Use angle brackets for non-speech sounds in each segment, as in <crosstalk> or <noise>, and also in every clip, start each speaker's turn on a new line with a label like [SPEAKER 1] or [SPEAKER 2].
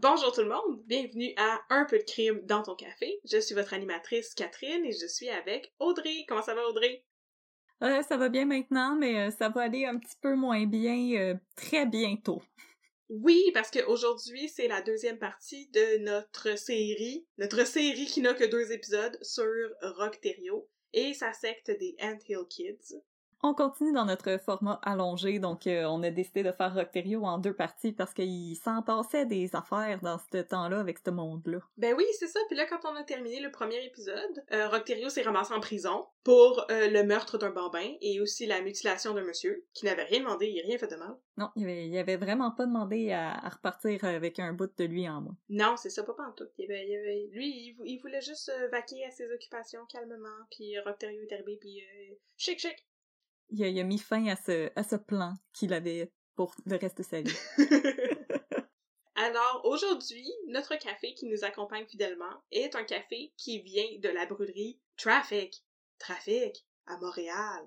[SPEAKER 1] Bonjour tout le monde, bienvenue à Un peu de crime dans ton café. Je suis votre animatrice Catherine et je suis avec Audrey. Comment ça va Audrey?
[SPEAKER 2] Euh, ça va bien maintenant, mais euh, ça va aller un petit peu moins bien euh, très bientôt.
[SPEAKER 1] Oui, parce qu'aujourd'hui, c'est la deuxième partie de notre série, notre série qui n'a que deux épisodes sur Rockterio et sa secte des Ant Hill Kids.
[SPEAKER 2] On continue dans notre format allongé, donc euh, on a décidé de faire Rockterio en deux parties parce qu'il s'en passait des affaires dans ce temps-là avec ce monde-là.
[SPEAKER 1] Ben oui, c'est ça. Puis là, quand on a terminé le premier épisode, euh, Rockterio s'est ramassé en prison pour euh, le meurtre d'un bambin et aussi la mutilation d'un monsieur qui n'avait rien demandé, il rien fait de mal.
[SPEAKER 2] Non, il avait, il avait vraiment pas demandé à, à repartir avec un bout de lui en moi.
[SPEAKER 1] Non, c'est ça, pas. Il avait, il avait, lui, il, vou- il voulait juste euh, vaquer à ses occupations calmement, puis Rockterio est arrivé, puis euh, chic chic.
[SPEAKER 2] Il a, mis fin à ce, plan qu'il avait pour le reste de sa vie. <laughs>
[SPEAKER 1] Alors, aujourd'hui, notre café qui nous accompagne fidèlement est un café qui vient de la brûlerie Traffic. Traffic, à Montréal.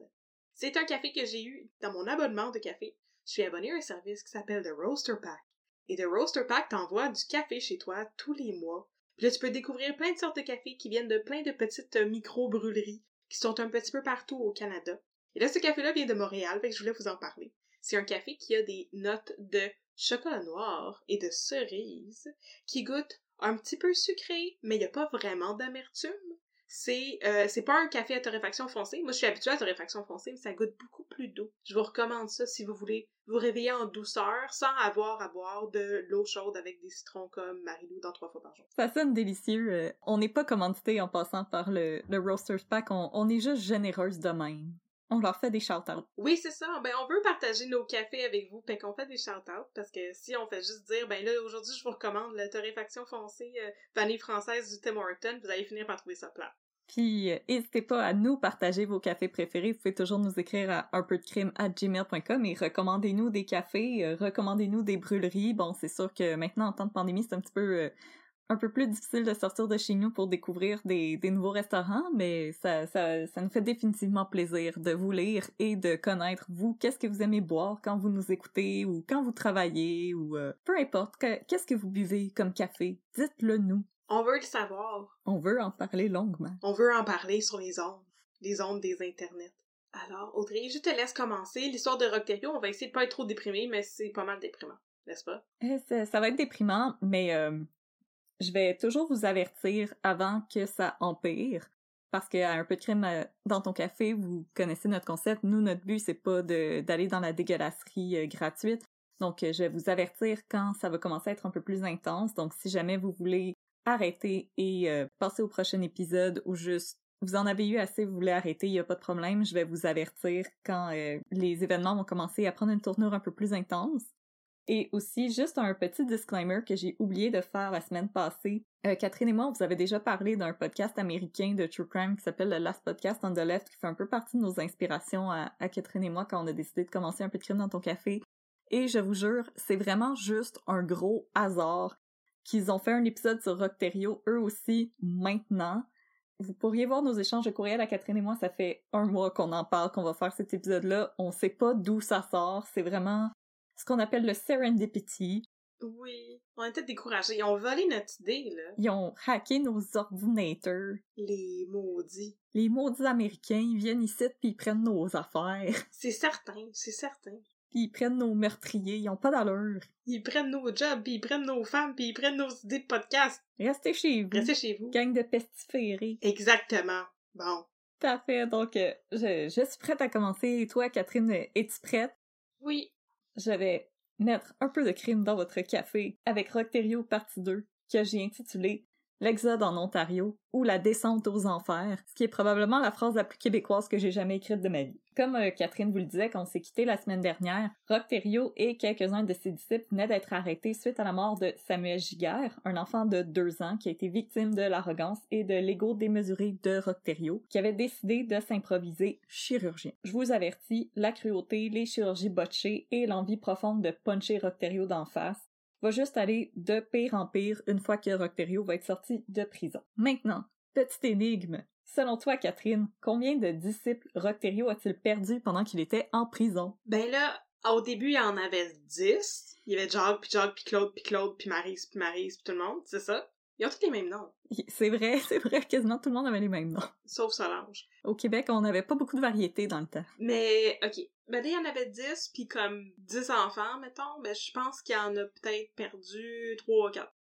[SPEAKER 1] C'est un café que j'ai eu dans mon abonnement de café. Je suis abonné à un service qui s'appelle The Roaster Pack. Et The Roaster Pack t'envoie du café chez toi tous les mois. Puis là, tu peux découvrir plein de sortes de cafés qui viennent de plein de petites micro-brûleries qui sont un petit peu partout au Canada. Et là, ce café-là vient de Montréal, fait que je voulais vous en parler. C'est un café qui a des notes de chocolat noir et de cerise qui goûte un petit peu sucré, mais il n'y a pas vraiment d'amertume. C'est euh, pas un café à torréfaction foncée. Moi, je suis habituée à torréfaction foncée, mais ça goûte beaucoup plus doux. Je vous recommande ça si vous voulez vous réveiller en douceur sans avoir à boire de l'eau chaude avec des citrons comme Marilou dans trois fois par jour.
[SPEAKER 2] Ça sonne délicieux. euh, on n'est pas commandité en passant par le, le Roasters Pack, on, on est juste généreuse de même. On leur fait des shout-outs.
[SPEAKER 1] Oui, c'est ça. Ben, on veut partager nos cafés avec vous, puis qu'on fait des shout-outs, parce que si on fait juste dire, ben là, aujourd'hui, je vous recommande la torréfaction foncée euh, vanille française du Tim Horton, vous allez finir par trouver ça plat.
[SPEAKER 2] Puis, euh, n'hésitez pas à nous partager vos cafés préférés. Vous pouvez toujours nous écrire à un peu de crime à gmail.com et recommandez-nous des cafés, euh, recommandez-nous des brûleries. Bon, c'est sûr que maintenant, en temps de pandémie, c'est un petit peu, euh, un peu plus difficile de sortir de chez nous pour découvrir des, des nouveaux restaurants, mais ça, ça, ça nous fait définitivement plaisir de vous lire et de connaître, vous, qu'est-ce que vous aimez boire quand vous nous écoutez ou quand vous travaillez ou euh, peu importe, que- qu'est-ce que vous buvez comme café? Dites-le nous.
[SPEAKER 1] On veut le savoir.
[SPEAKER 2] On veut en parler longuement.
[SPEAKER 1] On veut en parler sur les ondes, les ondes des internets. Alors, Audrey, je te laisse commencer. L'histoire de Rockterio, on va essayer de pas être trop déprimé, mais c'est pas mal déprimant, n'est-ce pas?
[SPEAKER 2] Ça, ça va être déprimant, mais euh, je vais toujours vous avertir avant que ça empire. Parce qu'à un peu de crème euh, dans ton café, vous connaissez notre concept. Nous, notre but, c'est pas d'aller dans la dégueulasserie euh, gratuite. Donc, euh, je vais vous avertir quand ça va commencer à être un peu plus intense. Donc, si jamais vous voulez arrêter et passer au prochain épisode ou juste vous en avez eu assez, vous voulez arrêter, il n'y a pas de problème. Je vais vous avertir quand les événements vont commencer à prendre une tournure un peu plus intense. Et aussi, juste un petit disclaimer que j'ai oublié de faire la semaine passée. Euh, Catherine et moi, vous avait déjà parlé d'un podcast américain de True Crime qui s'appelle The Last Podcast on the Left, qui fait un peu partie de nos inspirations à, Catherine et moi quand on a décidé de commencer un peu de crime dans ton café. Et je vous jure, c'est vraiment juste un gros hasard qu'ils ont fait un épisode sur Rockterio, eux aussi, maintenant. Vous pourriez voir nos échanges de courriel à Catherine et moi, ça fait un mois qu'on en parle, qu'on va faire cet épisode-là. On sait pas d'où ça sort, c'est vraiment ce qu'on appelle le serendipity.
[SPEAKER 1] Oui. On était découragés. Ils ont volé notre idée, là.
[SPEAKER 2] Ils ont hacké nos ordinateurs.
[SPEAKER 1] Les maudits.
[SPEAKER 2] Les maudits américains, ils viennent ici puis ils prennent nos affaires. <laughs>
[SPEAKER 1] C'est certain, c'est certain.
[SPEAKER 2] Puis ils prennent nos meurtriers, ils ont pas d'allure.
[SPEAKER 1] Ils prennent nos jobs, puis ils prennent nos femmes, puis ils prennent nos idées de podcast.
[SPEAKER 2] Restez chez vous.
[SPEAKER 1] Restez chez vous.
[SPEAKER 2] Gang de pestiférés.
[SPEAKER 1] Exactement. Bon.
[SPEAKER 2] Tout à fait. Donc, euh, je, je suis prête à commencer. Et toi, Catherine, es-tu prête?
[SPEAKER 1] Oui.
[SPEAKER 2] Je vais mettre un peu de crime dans votre café avec Rockterio partie 2, que j'ai intitulé L'exode en Ontario ou la descente aux enfers, ce qui est probablement la phrase la plus québécoise que j'ai jamais écrite de ma vie. Comme euh, Catherine vous le disait quand on s'est quitté la semaine dernière, Rockterio et quelques-uns de ses disciples venaient d'être arrêtés suite à la mort de Samuel Giguère, un enfant de deux ans qui a été victime de l'arrogance et de l'ego démesuré de Rockterio, qui avait décidé de s'improviser chirurgien. Je vous avertis, la cruauté, les chirurgies botchées et l'envie profonde de puncher Rockterio d'en face va juste aller de pire en pire une fois que Rockterio va être sorti de prison. Maintenant, petite énigme. Selon toi, Catherine, combien de disciples Rockterio a-t-il perdu pendant qu'il était en prison?
[SPEAKER 1] Ben là, au début, il y en avait 10. Il y avait Jacques, puis Jacques, puis Claude, puis Claude, puis Marise, puis Marise, puis tout le monde, c'est ça? Ils ont tous les mêmes noms,
[SPEAKER 2] C'est vrai, <laughs> c'est vrai, quasiment tout le monde avait les mêmes noms.
[SPEAKER 1] sauf Solange.
[SPEAKER 2] Au Québec, on n'avait pas beaucoup de variétés dans le temps.
[SPEAKER 1] Mais, ok. Ben il y en avait 10, puis comme 10 enfants, mettons, ben je pense qu'il y en a peut-être perdu 3 ou 4.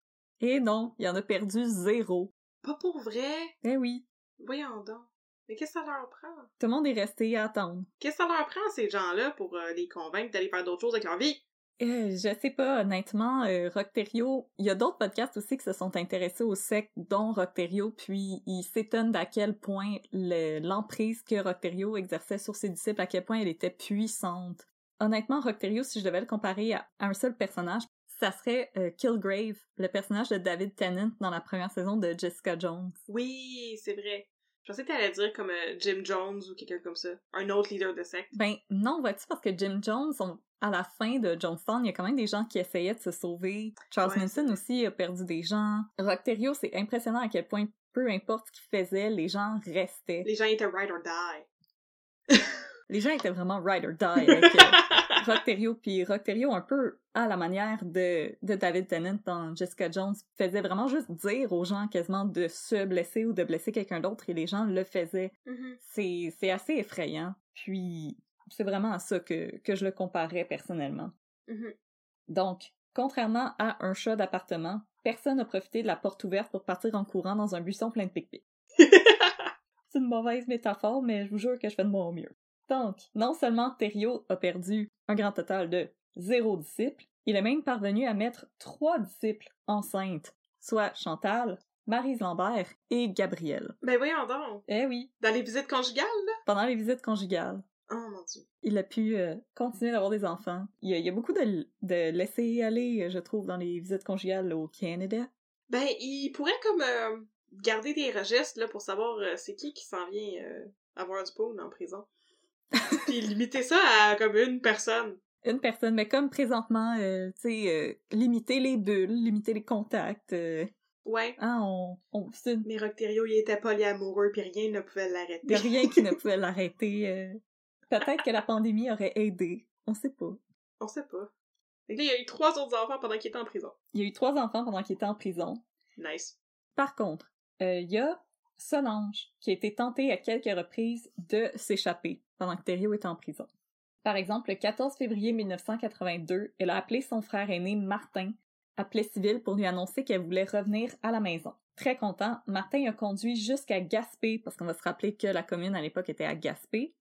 [SPEAKER 2] Et non, il y en a perdu zéro.
[SPEAKER 1] Pas pour vrai?
[SPEAKER 2] Eh oui,
[SPEAKER 1] Voyons donc. Mais qu'est-ce que ça leur prend?
[SPEAKER 2] tout le monde est resté à attendre.
[SPEAKER 1] Qu'est-ce que ça leur prend, ces gens-là, pour euh, les convaincre d'aller faire d'autres choses avec leur vie?
[SPEAKER 2] Euh, je sais pas, honnêtement, euh, Rockterio, il y a d'autres podcasts aussi qui se sont intéressés au sec, dont Rockterio, puis ils s'étonnent d'à quel point le- l'emprise que Rockterio exerçait sur ses disciples, à quel point elle était puissante. Honnêtement, Rockterio, si je devais le comparer à, à un seul personnage, ça serait euh, Kilgrave, le personnage de David Tennant dans la première saison de Jessica Jones.
[SPEAKER 1] Oui, c'est vrai. Je pensais que t'allais dire comme euh, Jim Jones ou quelqu'un comme ça. Un autre leader de secte.
[SPEAKER 2] Ben non, vois-tu, parce que Jim Jones, on- à la fin de Jonestown, il y a quand même des gens qui essayaient de se sauver. Charles
[SPEAKER 1] Ouais,
[SPEAKER 2] Manson aussi a perdu des gens. Rockterio, c'est impressionnant à quel point, peu importe ce qu'il faisait, les gens restaient.
[SPEAKER 1] Les gens étaient ride or die.
[SPEAKER 2] Les gens étaient vraiment ride or die avec <laughs> Rockterio, puis Rockterio, un peu à la manière de, de David Tennant dans Jessica Jones, faisait vraiment juste dire aux gens quasiment de se blesser ou de blesser quelqu'un d'autre, et les gens le faisaient.
[SPEAKER 1] Mhm.
[SPEAKER 2] c'est c'est assez effrayant. Puis c'est vraiment à ça que, que je le comparais personnellement.
[SPEAKER 1] Mhm.
[SPEAKER 2] Donc, contrairement à un chat d'appartement, personne n'a profité de la porte ouverte pour partir en courant dans un buisson plein de pic-pic. <laughs> C'est une mauvaise métaphore, mais je vous jure que je fais de mon mieux. Donc, non seulement Thériault a perdu un grand total de zéro disciple, il est même parvenu à mettre trois disciples enceintes, soit Chantal, Marise Lambert et Gabrielle.
[SPEAKER 1] Ben voyons donc.
[SPEAKER 2] Eh oui,
[SPEAKER 1] Dans les visites conjugales, là?
[SPEAKER 2] pendant les visites conjugales.
[SPEAKER 1] Oh mon dieu.
[SPEAKER 2] il a pu euh, continuer d'avoir des enfants. Il y a, il y a beaucoup de, de laisser aller, euh, je trouve, dans les visites conjugales au Canada.
[SPEAKER 1] Ben, il pourrait comme euh, garder des registres là pour savoir euh, c'est qui qui s'en vient avoir du poon en prison. <laughs> Puis limiter ça à comme une personne.
[SPEAKER 2] Une personne, mais comme présentement, euh, tu sais, euh, limiter les bulles, limiter les contacts. euh,
[SPEAKER 1] Ouais.
[SPEAKER 2] hein, on, on,
[SPEAKER 1] Mais Rockterio, il était polyamoureux puis rien ne pouvait l'arrêter.
[SPEAKER 2] rien qui ne <laughs> pouvait l'arrêter. Peut-être que la pandémie aurait aidé. On sait pas.
[SPEAKER 1] On sait pas. Là, il y a eu trois autres enfants pendant qu'il était en prison.
[SPEAKER 2] Il y a eu trois enfants pendant qu'il était en prison.
[SPEAKER 1] Nice.
[SPEAKER 2] Par contre, euh, il y a Solange qui a été tentée à quelques reprises de s'échapper pendant que Thériault était en prison. Par exemple, le 14 février 1982, elle a appelé son frère aîné Martin à Plessisville pour lui annoncer qu'elle voulait revenir à la maison. Très content, Martin a conduit jusqu'à Gaspé, parce qu'on va se rappeler que la commune à l'époque était à Gaspé.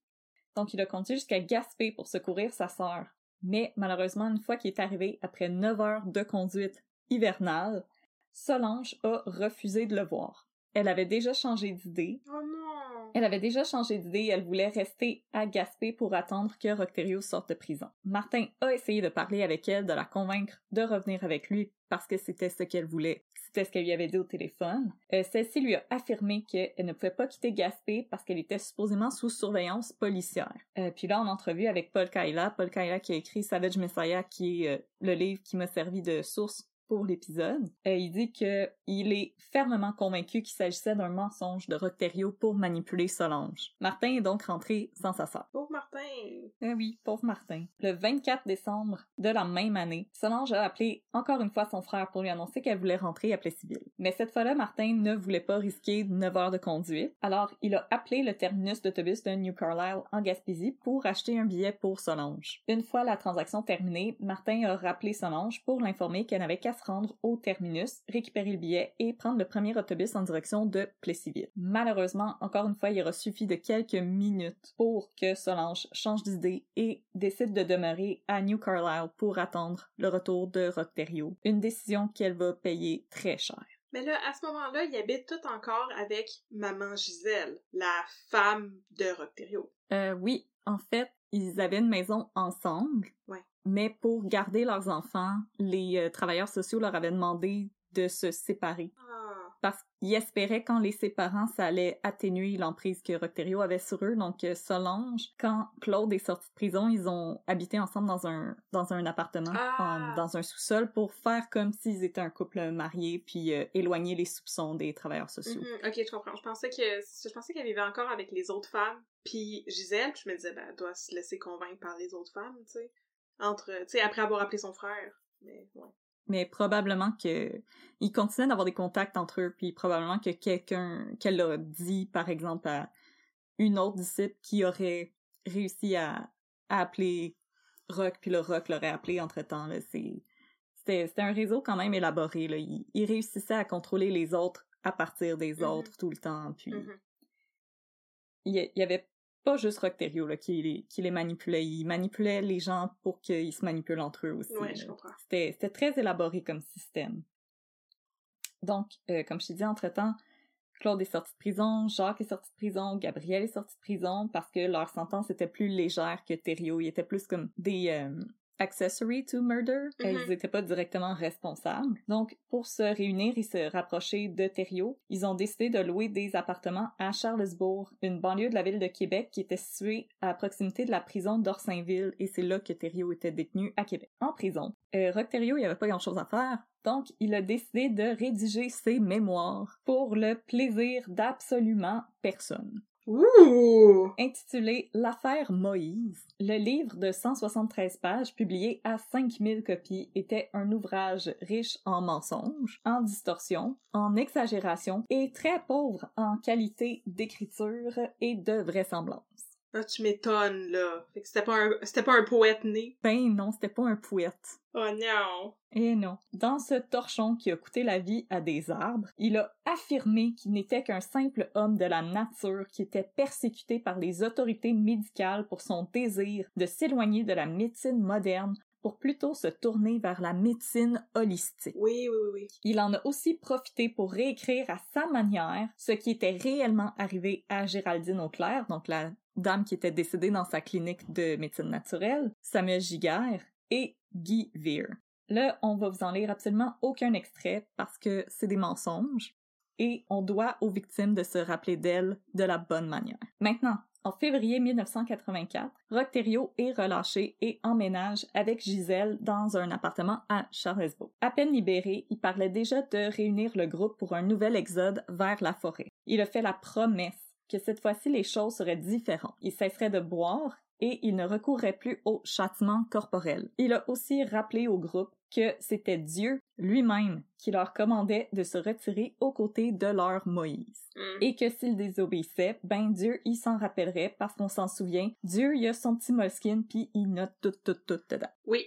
[SPEAKER 2] Donc il a conduit jusqu'à Gaspé pour secourir sa sœur. Mais malheureusement, une fois qu'il est arrivé après 9 heures de conduite hivernale, Solange a refusé de le voir. Elle avait déjà changé d'idée.
[SPEAKER 1] Oh non!
[SPEAKER 2] Elle avait déjà changé d'idée et elle voulait rester à Gaspé pour attendre que Rockterio sorte de prison. Martin a essayé de parler avec elle, de la convaincre de revenir avec lui parce que c'était ce qu'elle voulait. C'était ce qu'elle lui avait dit au téléphone. Euh, Celle-ci lui a affirmé qu'elle ne pouvait pas quitter Gaspé parce qu'elle était supposément sous surveillance policière. Euh, puis là, en entrevue avec Paul Kaila, Paul Kaila qui a écrit Savage Messiah, qui est euh, le livre qui m'a servi de source pour l'épisode. Euh, il dit que il est fermement convaincu qu'il s'agissait d'un mensonge de Rocterio pour manipuler Solange. Martin est donc rentré sans sa sœur.
[SPEAKER 1] Pauvre Martin!
[SPEAKER 2] Eh oui, pauvre Martin. Le 24 décembre de la même année, Solange a appelé encore une fois son frère pour lui annoncer qu'elle voulait rentrer à Plessisville. Mais cette fois-là, Martin ne voulait pas risquer 9 heures de conduite, alors il a appelé le terminus d'autobus de New Carlisle en Gaspésie pour acheter un billet pour Solange. Une fois la transaction terminée, Martin a rappelé Solange pour l'informer qu'elle n'avait qu'à se rendre au terminus, récupérer le billet et prendre le premier autobus en direction de Plessisville. Malheureusement, encore une fois, il aura suffi de quelques minutes pour que Solange change d'idée et décide de demeurer à New Carlisle pour attendre le retour de Rocterio. Une décision qu'elle va payer très cher.
[SPEAKER 1] Mais là, à ce moment-là, il habite tout encore avec maman Gisèle, la femme de Rocterio.
[SPEAKER 2] Euh, oui, en fait, ils avaient une maison ensemble.
[SPEAKER 1] Ouais.
[SPEAKER 2] Mais pour garder leurs enfants, les euh, travailleurs sociaux leur avaient demandé de se séparer.
[SPEAKER 1] Ah.
[SPEAKER 2] Parce qu'ils espéraient qu'en les séparant, ça allait atténuer l'emprise que Rocterio avait sur eux. Donc, euh, Solange, quand Claude est sorti de prison, ils ont habité ensemble dans un, dans un appartement,
[SPEAKER 1] Ah.
[SPEAKER 2] en- dans un sous-sol, pour faire comme s'ils étaient un couple marié, puis euh, éloigner les soupçons des travailleurs sociaux.
[SPEAKER 1] Mhm, Ok, je comprends. Je pensais que je pensais qu'elle vivait encore avec les autres femmes, puis Gisèle, je me disais, ben, elle doit se laisser convaincre par les autres femmes, tu sais. Entre, tu sais, après avoir appelé son frère. Mais, ouais.
[SPEAKER 2] mais probablement que ils continuaient d'avoir des contacts entre eux, puis probablement que quelqu'un qu'elle a dit, par exemple, à une autre disciple qui aurait réussi à, à appeler Rock, puis le Rock l'aurait appelé entre-temps. Là, c'est, c'était, un réseau quand même élaboré. Là. Il, il réussissait à contrôler les autres à partir des
[SPEAKER 1] Mhm.
[SPEAKER 2] autres tout le temps, puis
[SPEAKER 1] Mhm.
[SPEAKER 2] il y, il y avait pas juste Rocterio là, qui, les, qui les manipulait, il manipulait les gens pour qu'ils se manipulent entre eux aussi.
[SPEAKER 1] Ouais, je comprends.
[SPEAKER 2] C'était, c'était très élaboré comme système. Donc, euh, comme je t'ai dit, entre-temps, Claude est sorti de prison, Jacques est sorti de prison, Gabriel est sorti de prison parce que leur sentence était plus légère que Thériault. Ils étaient plus comme des euh, accessory to murder. Ils n'étaient pas directement responsables. Donc, pour se réunir et se rapprocher de Thériault, ils ont décidé de louer des appartements à Charlesbourg, une banlieue de la ville de Québec qui était située à proximité de la prison d'Orsainville et c'est là que Thériault était détenu à Québec. En prison, euh, Roch Thériault, il avait pas grand chose à faire. Donc, il a décidé de rédiger ses mémoires pour le plaisir d'absolument personne. Intitulé L'affaire Moïse, le livre de 173 pages publié à 5000 copies était un ouvrage riche en mensonges, en distorsions, en exagérations et très pauvre en qualité d'écriture et de vraisemblance.
[SPEAKER 1] Ah, tu m'étonnes, là. Fait que c'était pas un, c'était pas un poète né.
[SPEAKER 2] Ben non, c'était pas un poète.
[SPEAKER 1] Oh non!
[SPEAKER 2] Eh non. Dans ce torchon qui a coûté la vie à des arbres, il a affirmé qu'il n'était qu'un simple homme de la nature qui était persécuté par les autorités médicales pour son désir de s'éloigner de la médecine moderne pour plutôt se tourner vers la médecine holistique.
[SPEAKER 1] Oui, oui, oui, oui.
[SPEAKER 2] Il en a aussi profité pour réécrire à sa manière ce qui était réellement arrivé à Géraldine Auclair, donc la dame qui était décédée dans sa clinique de médecine naturelle, Samuel Giguère et Guy Veer. Là, on va vous en lire absolument aucun extrait parce que c'est des mensonges et on doit aux victimes de se rappeler d'elles de la bonne manière. Maintenant, en février 1984, Roch Thériault est relâché et emménage avec Gisèle dans un appartement à Charlesbourg. À peine libéré, il parlait déjà de réunir le groupe pour un nouvel exode vers la forêt. Il a fait la promesse que cette fois-ci les choses seraient différentes. Il cesserait de boire et il ne recourrait plus au châtiment corporel. Il a aussi rappelé au groupe que c'était Dieu lui-même qui leur commandait de se retirer aux côtés de leur Moïse.
[SPEAKER 1] Hmm.
[SPEAKER 2] Et que s'ils désobéissaient, ben Dieu, il s'en rappellerait parce qu'on s'en souvient. Dieu, il a son petit moleskin puis il note tout, tout, tout dedans.
[SPEAKER 1] Oui.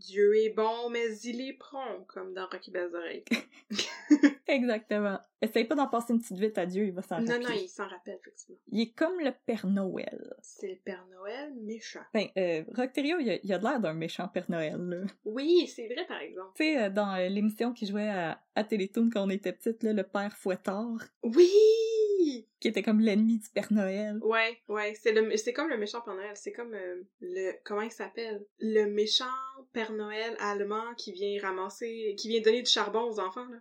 [SPEAKER 1] Dieu est bon, mais il est prompt, comme dans Rocky Oreilles. <laughs>
[SPEAKER 2] Exactement. Essaye pas d'en passer une petite vite à Dieu, il va s'en
[SPEAKER 1] non,
[SPEAKER 2] rappeler.
[SPEAKER 1] non, il s'en rappelle, effectivement.
[SPEAKER 2] Il est comme le Père Noël.
[SPEAKER 1] C'est le Père Noël méchant.
[SPEAKER 2] Ben, euh, il a, il a de l'air d'un méchant Père Noël, là.
[SPEAKER 1] Oui, c'est vrai, par exemple.
[SPEAKER 2] Tu sais, euh, dans euh, l'émission qui jouait à, à Télétoon quand on était petite, là, le Père Fouettard,
[SPEAKER 1] Oui!
[SPEAKER 2] Qui était comme l'ennemi du Père Noël.
[SPEAKER 1] Ouais, ouais, c'est le, c'est comme le méchant Père Noël. C'est comme euh, le, comment il s'appelle? Le méchant Père Noël allemand qui vient ramasser, qui vient donner du charbon aux enfants, là.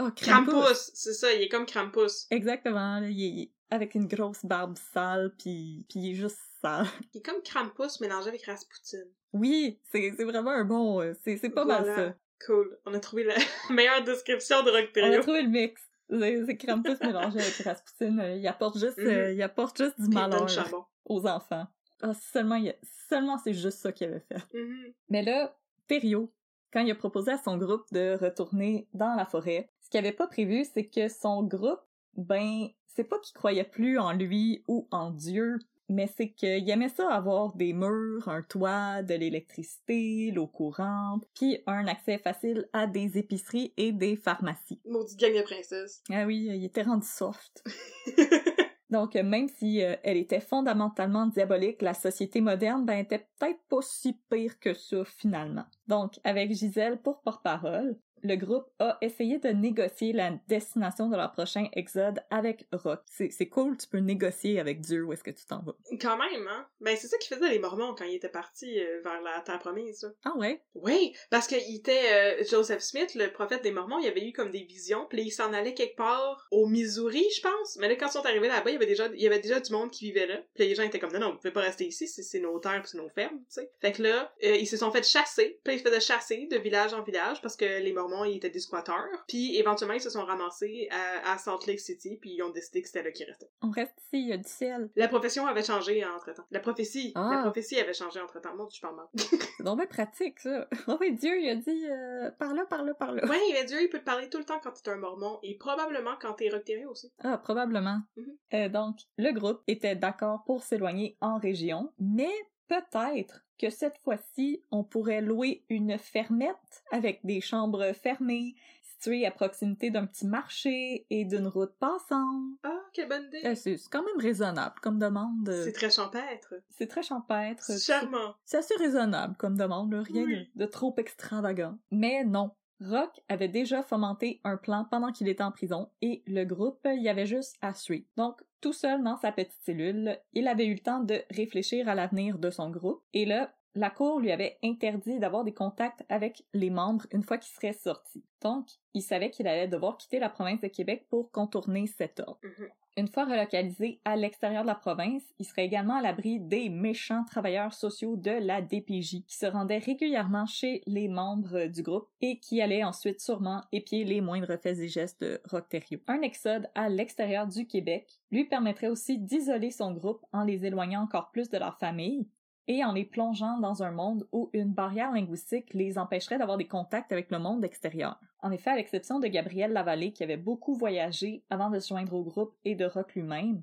[SPEAKER 2] Oh, Krampus!
[SPEAKER 1] Krampus! C'est ça, il est comme Krampus.
[SPEAKER 2] Exactement, là, il est- avec une grosse barbe sale, puis puis il est juste sale. <laughs>
[SPEAKER 1] Il est comme Krampus mélangé avec Rasputin.
[SPEAKER 2] Oui, c'est c'est vraiment un bon... euh, C'est c'est pas mal ça.
[SPEAKER 1] Cool. On a trouvé la <laughs> meilleure description de Rock
[SPEAKER 2] On a trouvé le mix. C'est Krampus mélangé avec Rasputin. Euh, Il apporte juste, euh, il apporte juste du malheur aux enfants. Ah, seulement, il a- si seulement c'est juste ça qu'il avait fait.
[SPEAKER 1] Mhm.
[SPEAKER 2] Mais là, Thériault, quand il a proposé à son groupe de retourner dans la forêt, ce qu'il avait pas prévu, c'est que son groupe, ben, c'est pas qu'il croyait plus en lui ou en Dieu, mais c'est qu'il aimait ça avoir des murs, un toit, de l'électricité, l'eau courante, puis un accès facile à des épiceries et des pharmacies.
[SPEAKER 1] Maudite gang de princesses.
[SPEAKER 2] Ah oui, il était rendu soft. <laughs> Donc, euh, même si euh, elle était fondamentalement diabolique, la société moderne, ben, était peut-être pas si pire que ça, finalement. Donc, avec Gisèle pour porte-parole, le groupe a essayé de négocier la destination de leur prochain exode avec Rock. C'est cool, tu peux négocier avec Dieu où est-ce que tu t'en vas.
[SPEAKER 1] Quand même, hein? Ben, c'est ça qu'ils faisaient les Mormons quand ils étaient partis euh, vers la Terre promise, là.
[SPEAKER 2] Ah ouais?
[SPEAKER 1] Oui, parce qu'il était... euh, Joseph Smith, le prophète des Mormons, il avait eu comme des visions, puis il s'en allait quelque part au Missouri, je pense. Mais là, quand ils sont arrivés là-bas, il y avait déjà, il y avait déjà du monde qui vivait là. Puis les gens étaient comme, non, non, vous pouvez pas rester ici, c'est nos terres, c'est nos fermes, tu sais. Fait que là, euh, ils se sont fait chasser, puis ils se faisaient chasser de village en village, parce que les Mormons, ils étaient des squatteurs. Puis éventuellement, ils se sont ramassés à, à Salt Lake City, puis ils ont décidé que c'était là qu'ils restaient.
[SPEAKER 2] On reste ici, il y a du ciel.
[SPEAKER 1] La profession avait changé entre-temps. La prophétie,
[SPEAKER 2] Ah.
[SPEAKER 1] la prophétie avait changé entre-temps. Moi, je parle mal. <laughs>
[SPEAKER 2] C'est donc bien pratique, ça. <laughs> Oh oui, Dieu, il a dit, euh, par là, par là, par là.
[SPEAKER 1] Ouais, mais Dieu, il peut te parler tout le temps quand t'es un mormon, et probablement quand t'es rocktério aussi.
[SPEAKER 2] Ah, probablement.
[SPEAKER 1] Mhm.
[SPEAKER 2] Euh, donc, le groupe était d'accord pour s'éloigner en région, mais peut-être que cette fois-ci, on pourrait louer une fermette avec des chambres fermées, situées à proximité d'un petit marché et d'une route passante.
[SPEAKER 1] Ah, quelle bonne idée!
[SPEAKER 2] Euh, c'est quand même raisonnable comme demande.
[SPEAKER 1] C'est très champêtre.
[SPEAKER 2] C'est très champêtre.
[SPEAKER 1] Charmant.
[SPEAKER 2] C'est assez raisonnable comme demande, rien
[SPEAKER 1] Oui.
[SPEAKER 2] de, de trop extravagant. Mais non. Rock avait déjà fomenté un plan pendant qu'il était en prison et le groupe y avait juste à suivre. Donc, tout seul dans sa petite cellule, il avait eu le temps de réfléchir à l'avenir de son groupe et là, la cour lui avait interdit d'avoir des contacts avec les membres une fois qu'il serait sorti. Donc, il savait qu'il allait devoir quitter la province de Québec pour contourner cet ordre.
[SPEAKER 1] Mhm.
[SPEAKER 2] Une fois relocalisé à l'extérieur de la province, il serait également à l'abri des méchants travailleurs sociaux de la DPJ qui se rendaient régulièrement chez les membres du groupe et qui allaient ensuite sûrement épier les moindres faits et gestes de Rockterio. Un exode à l'extérieur du Québec lui permettrait aussi d'isoler son groupe en les éloignant encore plus de leur famille et en les plongeant dans un monde où une barrière linguistique les empêcherait d'avoir des contacts avec le monde extérieur. En effet, à l'exception de Gabriel Lavallée qui avait beaucoup voyagé avant de se joindre au groupe et de Rock lui-même,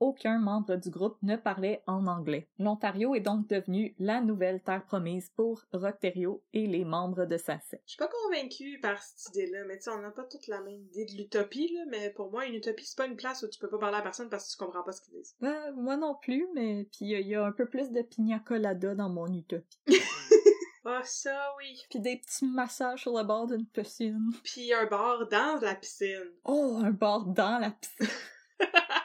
[SPEAKER 2] aucun membre du groupe ne parlait en anglais. L'Ontario est donc devenu la nouvelle terre promise pour Rockterio et les membres de sa secte.
[SPEAKER 1] Je suis pas convaincue par cette idée-là, mais tu sais, on n'a pas toute la même idée de l'utopie, là, mais pour moi, une utopie, c'est pas une place où tu peux pas parler à personne parce que tu comprends pas ce qu'ils disent.
[SPEAKER 2] Ben, moi non plus, mais puis il y a un peu plus de pina colada dans mon utopie. <laughs>
[SPEAKER 1] Ah, ça, oui.
[SPEAKER 2] Puis des petits massages sur le bord d'une piscine.
[SPEAKER 1] Puis un bar dans la piscine.
[SPEAKER 2] Oh, un bord dans la piscine. <laughs>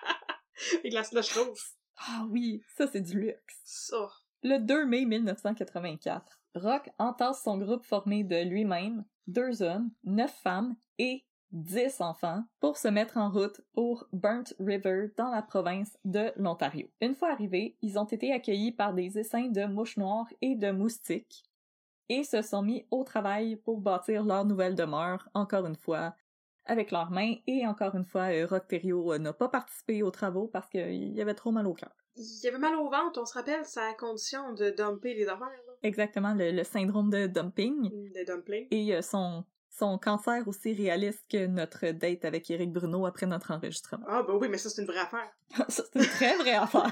[SPEAKER 2] <laughs>
[SPEAKER 1] Avec la slush rose.
[SPEAKER 2] Ah oui, ça c'est du luxe.
[SPEAKER 1] Ça.
[SPEAKER 2] Le 2 mai 1984, Rock entasse son groupe formé de lui-même, deux hommes, neuf femmes et dix enfants pour se mettre en route pour Burnt River dans la province de l'Ontario. Une fois arrivés, ils ont été accueillis par des essaims de mouches noires et de moustiques et se sont mis au travail pour bâtir leur nouvelle demeure, encore une fois, avec leurs mains et encore une fois, euh, Rock Terrio euh, n'a pas participé aux travaux parce qu'il y avait trop mal au cœur.
[SPEAKER 1] Il y avait mal au ventre, on se rappelle, à condition de dumper les affaires, là.
[SPEAKER 2] Exactement, le, le syndrome de dumping.
[SPEAKER 1] Des dumplings.
[SPEAKER 2] et euh, son, son cancer aussi réaliste que notre date avec Eric Bruno après notre enregistrement.
[SPEAKER 1] Ah, bah oui, mais ça, c'est une vraie affaire. <laughs>
[SPEAKER 2] Ça, c'est une très vraie <laughs> affaire.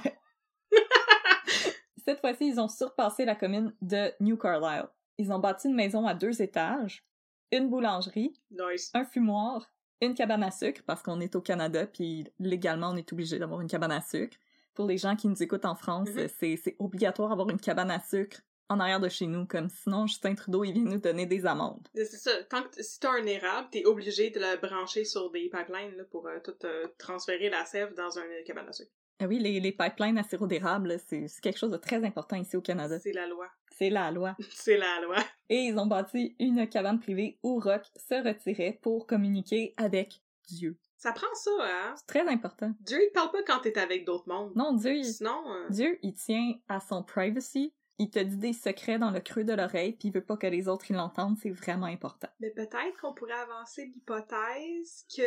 [SPEAKER 2] Cette fois-ci, ils ont surpassé la commune de New Carlisle. Ils ont bâti une maison à deux étages, une boulangerie,
[SPEAKER 1] Nice.
[SPEAKER 2] un fumoir, une cabane à sucre, parce qu'on est au Canada, puis légalement, on est obligé d'avoir une cabane à sucre. Pour les gens qui nous écoutent en France,
[SPEAKER 1] Mhm.
[SPEAKER 2] c'est, c'est obligatoire d'avoir une cabane à sucre en arrière de chez nous, comme sinon Justin Trudeau, il vient nous donner des amendes.
[SPEAKER 1] C'est ça. Tant que si t'as un érable, t'es obligé de le brancher sur des pipelines là, pour euh, tout euh, transférer la sève dans un euh, cabane à sucre.
[SPEAKER 2] Ah oui, les, les pipelines à sirop d'érable, c'est quelque chose de très important ici au Canada.
[SPEAKER 1] C'est la loi.
[SPEAKER 2] C'est la loi. <laughs>
[SPEAKER 1] C'est la loi.
[SPEAKER 2] Et ils ont bâti une cabane privée où Rock se retirait pour communiquer avec Dieu.
[SPEAKER 1] Ça prend ça, hein?
[SPEAKER 2] C'est très important.
[SPEAKER 1] Dieu, il parle pas quand t'es avec d'autres mondes.
[SPEAKER 2] Non, Dieu, il,
[SPEAKER 1] Sinon, euh,
[SPEAKER 2] Dieu, il tient à son privacy, il te dit des secrets dans le creux de l'oreille, puis il veut pas que les autres ils l'entendent, c'est vraiment important.
[SPEAKER 1] Mais peut-être qu'on pourrait avancer l'hypothèse que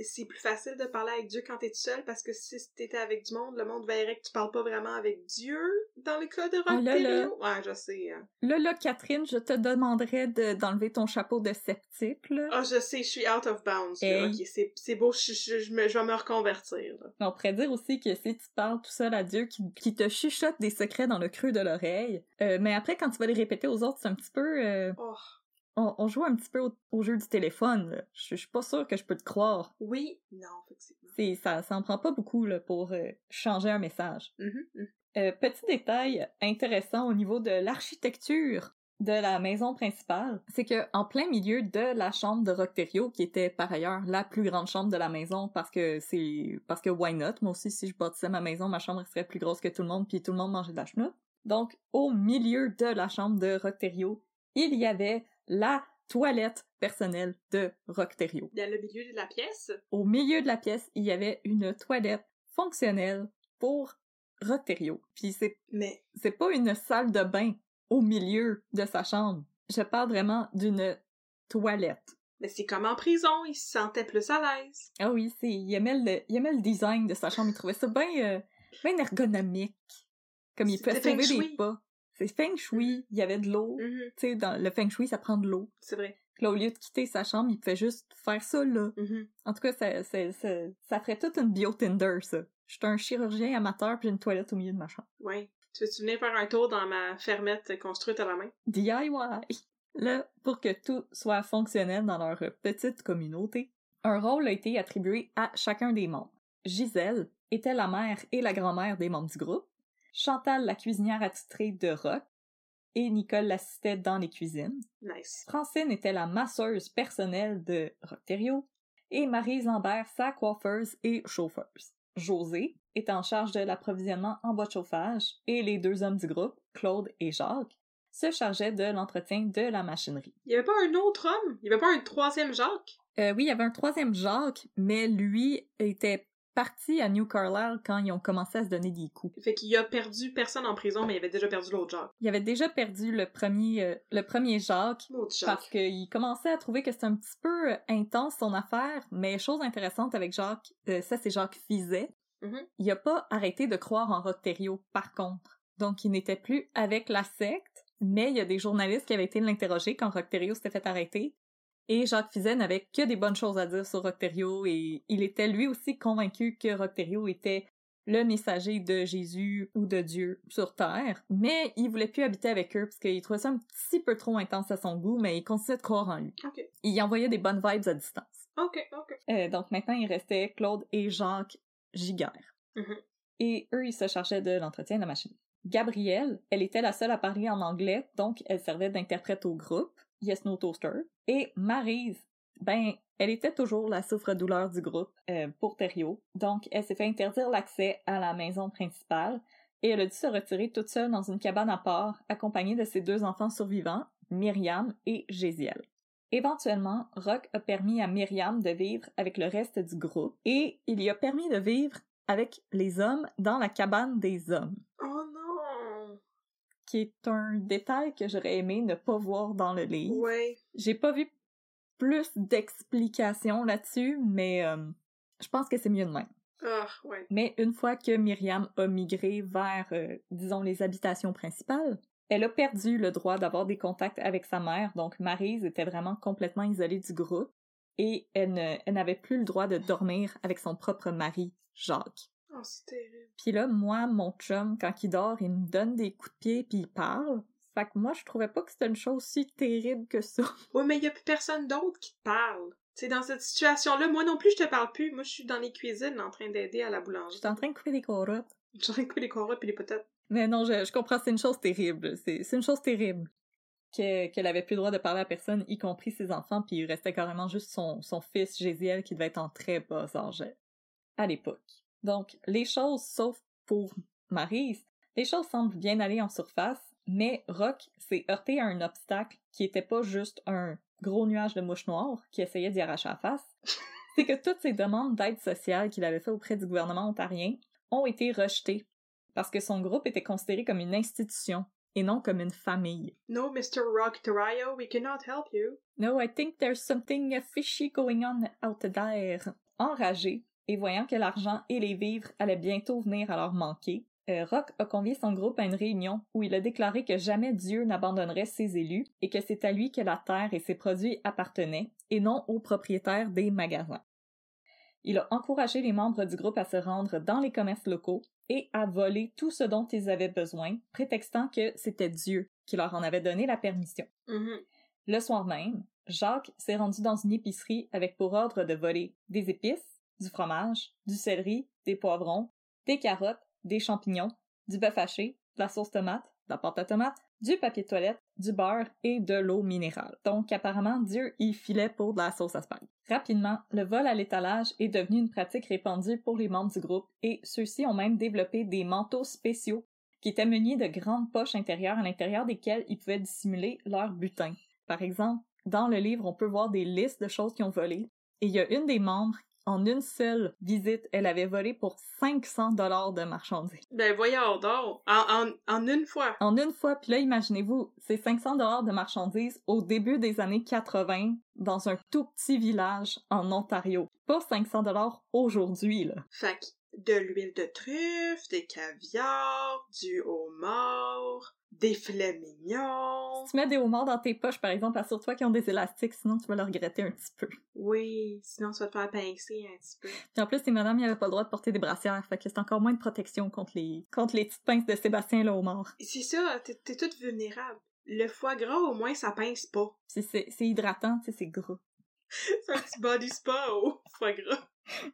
[SPEAKER 1] c'est plus facile de parler avec Dieu quand t'es tout seul, parce que si t'étais avec du monde, le monde verrait que tu parles pas vraiment avec Dieu, dans le cas de
[SPEAKER 2] Ah, là, là.
[SPEAKER 1] Rock Ouais, je sais. hein.
[SPEAKER 2] Là, là, Catherine, je te demanderais de- d'enlever ton chapeau de sceptique.
[SPEAKER 1] Ah, je sais, je suis out of bounds. là.
[SPEAKER 2] Hey.
[SPEAKER 1] Ok, c'est- beau, je, je, je, me- je vais me reconvertir. là.
[SPEAKER 2] On pourrait dire aussi que si tu parles tout seul à Dieu, qui, qui te chuchote des secrets dans le creux de l'oreille, euh, mais après, quand tu vas les répéter aux autres, c'est un petit peu... euh,
[SPEAKER 1] Oh.
[SPEAKER 2] on, on joue un petit peu au, au jeu du téléphone, là. Je je suis pas sûre que je peux te croire.
[SPEAKER 1] Oui, non, effectivement.
[SPEAKER 2] C'est, ça, ça en prend pas beaucoup, là, pour euh, changer un message.
[SPEAKER 1] Mhm, mhm.
[SPEAKER 2] Euh, petit détail intéressant au niveau de l'architecture de la maison principale, c'est que en plein milieu de la chambre de Rocterio, qui était par ailleurs la plus grande chambre de la maison parce que c'est parce que why not? Moi aussi, si je bâtissais ma maison, ma chambre serait plus grosse que tout le monde, puis tout le monde mangeait de la chenoute. Donc, au milieu de la chambre de Rocterio, il y avait la toilette personnelle de Rocterio.
[SPEAKER 1] Dans le milieu de la pièce,
[SPEAKER 2] Au milieu de la pièce, il y avait une toilette fonctionnelle pour Rocterio. Puis c'est
[SPEAKER 1] mais
[SPEAKER 2] c'est pas une salle de bain au milieu de sa chambre. Je parle vraiment d'une toilette.
[SPEAKER 1] mais c'est comme en prison, il se sentait plus à l'aise.
[SPEAKER 2] Ah oui, c'est il aimait le il aimait le design de sa chambre, il trouvait ça bien euh, bien ergonomique. Comme il pouvait sauver des pas. C'est feng shui, il y avait de l'eau.
[SPEAKER 1] Mhm,
[SPEAKER 2] Tu sais dans le feng shui, ça prend de l'eau.
[SPEAKER 1] C'est vrai.
[SPEAKER 2] Puis Là, au lieu de quitter sa chambre, il pouvait juste faire ça là.
[SPEAKER 1] Mhm.
[SPEAKER 2] En tout cas, ça, ça, ça, ça ferait toute une bio-Tinder, ça. Je suis un chirurgien amateur puis j'ai une toilette au milieu de ma chambre.
[SPEAKER 1] Ouais. Tu veux-tu venir faire un tour dans ma fermette construite à la main?
[SPEAKER 2] DIY. Là, pour que tout soit fonctionnel dans leur petite communauté, un rôle a été attribué à chacun des membres. Gisèle était la mère et la grand-mère des membres du groupe, Chantal la cuisinière attitrée de Rock, et Nicole l'assistait dans les cuisines.
[SPEAKER 1] Nice.
[SPEAKER 2] Francine était la masseuse personnelle de Rocterio, et Marise Lambert sa coiffeuse et chauffeuse. José était en charge de l'approvisionnement en bois de chauffage, et les deux hommes du groupe, Claude et Jacques, se chargeaient de l'entretien de la machinerie.
[SPEAKER 1] Il y avait pas un autre homme? Il y avait pas un troisième Jacques?
[SPEAKER 2] Euh, oui, il y avait un troisième Jacques, mais lui était parti à New Carlisle quand ils ont commencé à se donner des coups.
[SPEAKER 1] Fait qu'il a perdu personne en prison, mais il avait déjà perdu l'autre Jacques.
[SPEAKER 2] Il avait déjà perdu le premier, euh, le premier Jacques parce qu'il commençait à trouver que c'était un petit peu euh, intense son affaire, mais chose intéressante avec Jacques, euh, ça c'est Jacques Fizet,
[SPEAKER 1] Mhm.
[SPEAKER 2] il a pas arrêté de croire en Rocterio par contre. Donc il n'était plus avec la secte, mais il y a des journalistes qui avaient été l'interroger quand Rocterio s'était fait arrêter. Et Jacques Fizet n'avait que des bonnes choses à dire sur Rocterio et il était lui aussi convaincu que Rocterio était le messager de Jésus ou de Dieu sur Terre, mais il voulait plus habiter avec eux parce qu'il trouvait ça un petit peu trop intense à son goût, mais il continuait de croire en lui. Il envoyait des bonnes vibes à distance.
[SPEAKER 1] Ok, ok.
[SPEAKER 2] Euh, donc maintenant, il restait Claude et Jacques Giguère.
[SPEAKER 1] Mhm.
[SPEAKER 2] Et eux, ils se chargeaient de l'entretien de la machine. Gabrielle, elle était la seule à parler en anglais, donc elle servait d'interprète au groupe, Yes No Toaster. Et Maryse, ben, elle était toujours la souffre-douleur du groupe euh, pour Thériault, donc elle s'est fait interdire l'accès à la maison principale et elle a dû se retirer toute seule dans une cabane à part, accompagnée de ses deux enfants survivants, Myriam et Gésiel. Éventuellement, Rock a permis à Myriam de vivre avec le reste du groupe et il y a permis de vivre avec les hommes dans la cabane des hommes,
[SPEAKER 1] Oh non!
[SPEAKER 2] Qui est un détail que j'aurais aimé ne pas voir dans le livre.
[SPEAKER 1] Ouais.
[SPEAKER 2] J'ai pas vu plus d'explications là-dessus, mais euh, je pense que c'est mieux de même.
[SPEAKER 1] Ah, ouais.
[SPEAKER 2] Mais une fois que Myriam a migré vers, euh, disons, les habitations principales, elle a perdu le droit d'avoir des contacts avec sa mère, donc Maryse était vraiment complètement isolée du groupe, et elle n'avait plus le droit de dormir avec son propre mari, Jacques.
[SPEAKER 1] Oh, c'est terrible.
[SPEAKER 2] Puis là, moi, mon chum, quand il dort, il me donne des coups de pied puis il parle. Fait que moi, je trouvais pas que c'était une chose si terrible que ça. <laughs>
[SPEAKER 1] Ouais, mais il y a plus personne d'autre qui te parle. Sais, dans cette situation-là, moi non plus, je te parle plus. Moi, je suis dans les cuisines en train d'aider à la boulangerie.
[SPEAKER 2] J'étais en train de couper des carottes. <laughs>
[SPEAKER 1] Je suis en train de couper les carottes puis les patates.
[SPEAKER 2] Mais non, je, je comprends, c'est une chose terrible. C'est c'est une chose terrible. Que- Qu'elle avait plus le droit de parler à personne, y compris ses enfants, puis il restait carrément juste son, son fils, Gésiel, qui devait être en très bas âge à l'époque. Donc, les choses, sauf pour Maryse, les choses semblent bien aller en surface, mais Rock s'est heurté à un obstacle qui était pas juste un gros nuage de mouches noires qui essayait d'y arracher la face. <laughs> C'est que toutes ces demandes d'aide sociale qu'il avait fait auprès du gouvernement ontarien ont été rejetées parce que son groupe était considéré comme une institution et non comme une famille.
[SPEAKER 1] No, Mr. Rock Torio, we cannot help you.
[SPEAKER 2] No, I think there's something fishy going on out there. Enragé, et voyant que l'argent et les vivres allaient bientôt venir à leur manquer, euh, Rock a convié son groupe à une réunion où il a déclaré que jamais Dieu n'abandonnerait ses élus et que c'est à lui que la terre et ses produits appartenaient et non aux propriétaires des magasins. Il a encouragé les membres du groupe à se rendre dans les commerces locaux et à voler tout ce dont ils avaient besoin, prétextant que c'était Dieu qui leur en avait donné la permission.
[SPEAKER 1] Mhm.
[SPEAKER 2] Le soir même, Jacques s'est rendu dans une épicerie avec pour ordre de voler des épices, du fromage, du céleri, des poivrons, des carottes, des champignons, du bœuf haché, de la sauce tomate, de la pâte à tomate, du papier de toilette, du beurre et de l'eau minérale. Donc apparemment, Dieu y filait pour de la sauce à spag. Rapidement, le vol à l'étalage est devenu une pratique répandue pour les membres du groupe et ceux-ci ont même développé des manteaux spéciaux qui étaient munis de grandes poches intérieures à l'intérieur desquelles ils pouvaient dissimuler leur butin. Par exemple, dans le livre, on peut voir des listes de choses qu'ils ont volées et il y a une des membres en une seule visite, elle avait volé pour 500 dollars de marchandises.
[SPEAKER 1] Ben voyons donc, en, en, en une fois.
[SPEAKER 2] En une fois, puis là, imaginez-vous, c'est 500 dollars de marchandises au début des années 80 dans un tout petit village en Ontario. Pas 500 dollars aujourd'hui, là.
[SPEAKER 1] Fait que de l'huile de truffe, des caviar, du homard, des filets mignons.
[SPEAKER 2] Si tu mets des homards dans tes poches, par exemple, assure-toi qu'ils ont des élastiques, sinon tu vas le regretter un petit peu.
[SPEAKER 1] Oui, sinon tu vas te faire pincer un petit peu.
[SPEAKER 2] Puis en plus, les madames, ils avaient pas le droit de porter des brassières, fait que c'est encore moins de protection contre les, contre les petites pinces de Sébastien le homard.
[SPEAKER 1] C'est ça, t'es t'es toute vulnérable. Le foie gras, au moins, ça pince pas.
[SPEAKER 2] Puis c'est c'est hydratant, c'est gras.
[SPEAKER 1] C'est un petit body spa au foie gras.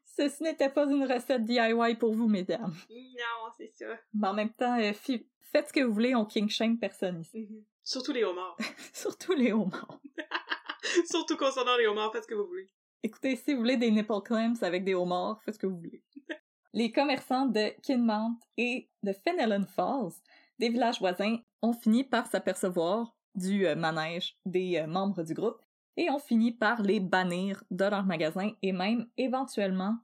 [SPEAKER 2] Ceci n'était pas une recette DIY pour vous, mesdames.
[SPEAKER 1] Non, c'est ça.
[SPEAKER 2] Mais en même temps, euh, fi- faites ce que vous voulez, on king shame personne ici.
[SPEAKER 1] Mhm. Surtout les homards. <laughs>
[SPEAKER 2] Surtout les homards. <laughs>
[SPEAKER 1] Surtout concernant les homards, faites ce que vous voulez.
[SPEAKER 2] Écoutez, si vous voulez des nipple clamps avec des homards, faites ce que vous voulez. <laughs> Les commerçants de Kinmount et de Fenelon Falls, des villages voisins, ont fini par s'apercevoir du euh, manège des euh, membres du groupe et ont fini par les bannir de leur magasin et même éventuellement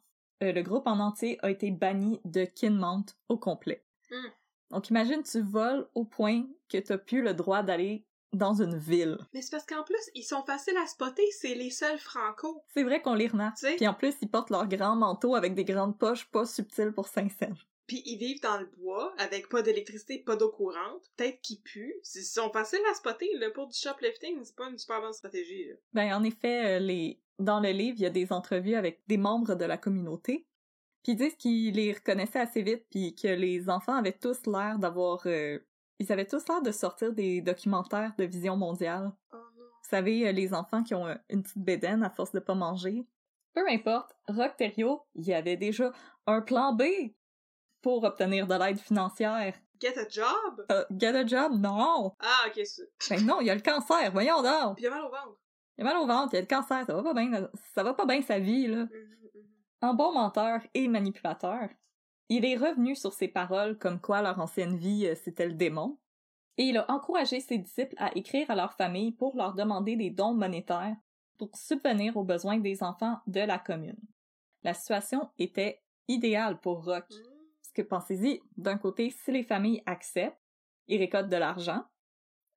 [SPEAKER 2] euh, le groupe en entier a été banni de Kinmount au complet.
[SPEAKER 1] Mm.
[SPEAKER 2] Donc imagine tu voles au point que t'as plus le droit d'aller dans une ville.
[SPEAKER 1] Mais c'est parce qu'en plus, ils sont faciles à spotter, c'est les seuls franco.
[SPEAKER 2] C'est vrai qu'on les remarque.
[SPEAKER 1] Tu sais?
[SPEAKER 2] Puis en plus, ils portent leurs grands manteaux avec des grandes poches pas subtiles pour 5 cents.
[SPEAKER 1] Puis ils vivent dans le bois, avec pas d'électricité, pas d'eau courante, peut-être qu'ils puent. Ils sont faciles à spotter, là, pour du shoplifting, c'est pas une super bonne stratégie, là.
[SPEAKER 2] Ben, en effet, euh, les... dans le livre, il y a des entrevues avec des membres de la communauté. Puis ils disent qu'ils les reconnaissaient assez vite, puis que les enfants avaient tous l'air d'avoir... euh, Ils avaient tous l'air de sortir des documentaires de vision mondiale.
[SPEAKER 1] Oh non.
[SPEAKER 2] Vous savez, euh, les enfants qui ont euh, une petite bédaine à force de pas manger. Peu importe, Rock Terrio, il y avait déjà un plan B pour obtenir de l'aide financière.
[SPEAKER 1] Get a job?
[SPEAKER 2] Get a job? Non!
[SPEAKER 1] Ah, ok, c'est...
[SPEAKER 2] Ben non, il y a le cancer, voyons donc!
[SPEAKER 1] Puis il a mal au ventre.
[SPEAKER 2] Il a mal au ventre, il y a le cancer, ça va pas bien, ça va pas bien sa vie, là.
[SPEAKER 1] Mhm, mhm.
[SPEAKER 2] En bon menteur et manipulateur, il est revenu sur ses paroles comme quoi leur ancienne vie, euh, c'était le démon, et il a encouragé ses disciples à écrire à leur famille pour leur demander des dons monétaires pour subvenir aux besoins des enfants de la commune. La situation était idéale pour Rock. Parce que pensez-y, d'un côté, si les familles acceptent, ils récoltent de l'argent,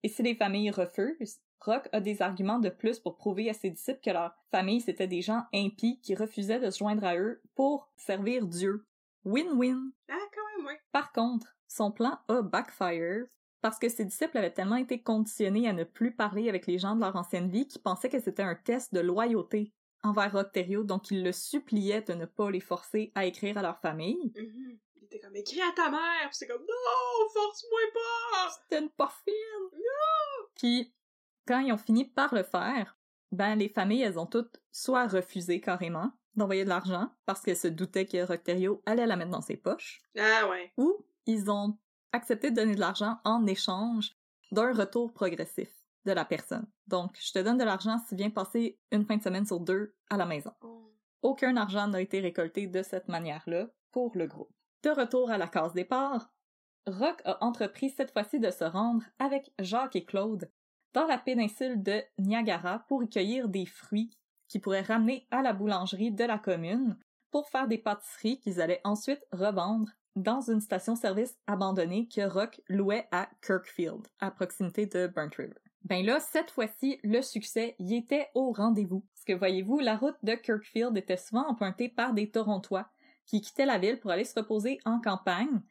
[SPEAKER 2] et si les familles refusent, Rock a des arguments de plus pour prouver à ses disciples que leur famille, c'était des gens impies qui refusaient de se joindre à eux pour servir Dieu. Win-win.
[SPEAKER 1] Ah, quand même, ouais.
[SPEAKER 2] Par contre, son plan a backfire parce que ses disciples avaient tellement été conditionnés à ne plus parler avec les gens de leur ancienne vie qu'ils pensaient que c'était un test de loyauté envers Rocterio, donc ils le suppliaient de ne pas les forcer à écrire à leur famille.
[SPEAKER 1] Mhm. Il était comme, écris à ta mère! C'est comme, non, force-moi pas!
[SPEAKER 2] C'était une pas fine! Puis, quand ils ont fini par le faire, ben, les familles, elles ont toutes soit refusé carrément d'envoyer de l'argent parce qu'elles se doutaient que Rocterio allait la mettre dans ses poches,
[SPEAKER 1] Ah, ouais.
[SPEAKER 2] ou ils ont accepté de donner de l'argent en échange d'un retour progressif de la personne. Donc, je te donne de l'argent si tu viens passer une fin de semaine sur deux à la maison.
[SPEAKER 1] Oh.
[SPEAKER 2] Aucun argent n'a été récolté de cette manière-là pour le groupe. De retour à la case départ, Rock a entrepris cette fois-ci de se rendre avec Jacques et Claude dans la péninsule de Niagara pour y cueillir des fruits qu'ils pourraient ramener à la boulangerie de la commune pour faire des pâtisseries qu'ils allaient ensuite revendre dans une station-service abandonnée que Rock louait à Kirkfield, à proximité de Burnt River. Ben là, cette fois-ci, le succès y était au rendez-vous. Parce que voyez-vous, la route de Kirkfield était souvent empruntée par des Torontois qui quittaient la ville pour aller se reposer en campagne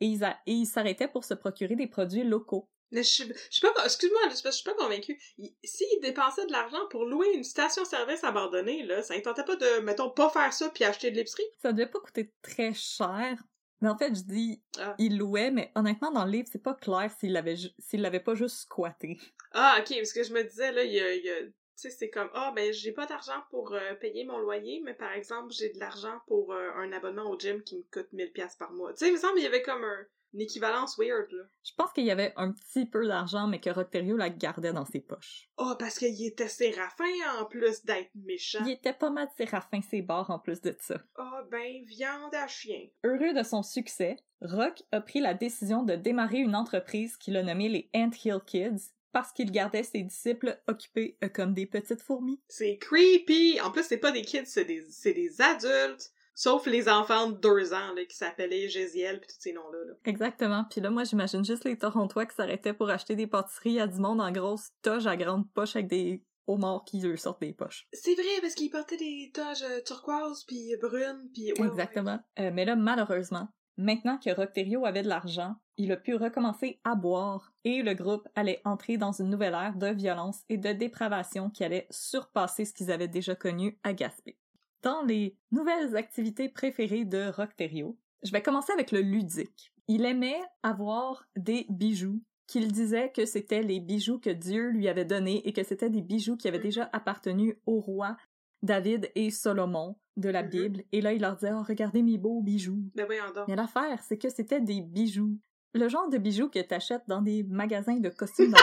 [SPEAKER 2] et ils, a- et ils s'arrêtaient pour se procurer des produits locaux.
[SPEAKER 1] Mais je suis, je suis pas, excuse-moi, je suis pas convaincue. Il- S'ils dépensaient de l'argent pour louer une station-service abandonnée, là, ça ne tentait pas de, mettons, pas faire ça puis acheter de l'épicerie?
[SPEAKER 2] Ça devait pas coûter très cher. Mais en fait, je dis,
[SPEAKER 1] Ah.
[SPEAKER 2] il louait, mais honnêtement, dans le livre, c'est pas clair s'il l'avait, s'il l'avait pas juste squatté.
[SPEAKER 1] Ah, ok, parce que je me disais, là, il y a, il y a- tu sais, c'est comme, ah, ben, j'ai pas d'argent pour euh, payer mon loyer, mais par exemple, j'ai de l'argent pour euh, un abonnement au gym qui me coûte 1000 pièces par mois. Tu sais, il me semble qu'il y avait comme un, une équivalence weird, là.
[SPEAKER 2] Je pense qu'il y avait un petit peu d'argent, mais que Rocterio la gardait dans ses poches.
[SPEAKER 1] Ah, parce qu'il était séraphin en plus d'être méchant.
[SPEAKER 2] Il était pas mal séraphin ses bords en plus de ça.
[SPEAKER 1] Ah, ben, viande à chien.
[SPEAKER 2] Heureux de son succès, Rock a pris la décision de démarrer une entreprise qu'il a nommée les Ant Hill Kids parce qu'il gardait ses disciples occupés euh, comme des petites fourmis.
[SPEAKER 1] C'est creepy. En plus, c'est pas des kids, c'est des, c'est des adultes. Sauf les enfants de deux ans, là, qui s'appelaient Gésiel pis tous ces noms-là, là.
[SPEAKER 2] Exactement. Puis là, moi, j'imagine juste les Torontois qui s'arrêtaient pour acheter des pâtisseries à du monde en grosses toges à grandes poches avec des homards qui eux sortent des poches.
[SPEAKER 1] C'est vrai, parce qu'ils portaient des toges euh, turquoises pis brunes pis... ouais, ouais.
[SPEAKER 2] Exactement. Euh, mais là, malheureusement, maintenant que Rocterio avait de l'argent, il a pu recommencer à boire et le groupe allait entrer dans une nouvelle ère de violence et de dépravation qui allait surpasser ce qu'ils avaient déjà connu à Gaspé. Dans les nouvelles activités préférées de Rocterio, je vais commencer avec le ludique. Il aimait avoir des bijoux qu'il disait que c'était les bijoux que Dieu lui avait donnés et que c'était des bijoux qui avaient déjà appartenu au roi David et Solomon de la
[SPEAKER 1] Mhm.
[SPEAKER 2] Bible. Et là, il leur disait, oh, regardez mes beaux bijoux.
[SPEAKER 1] Ben voyons donc.
[SPEAKER 2] Mais l'affaire, c'est que c'était des bijoux. Le genre de bijoux que t'achètes dans des magasins de costumes.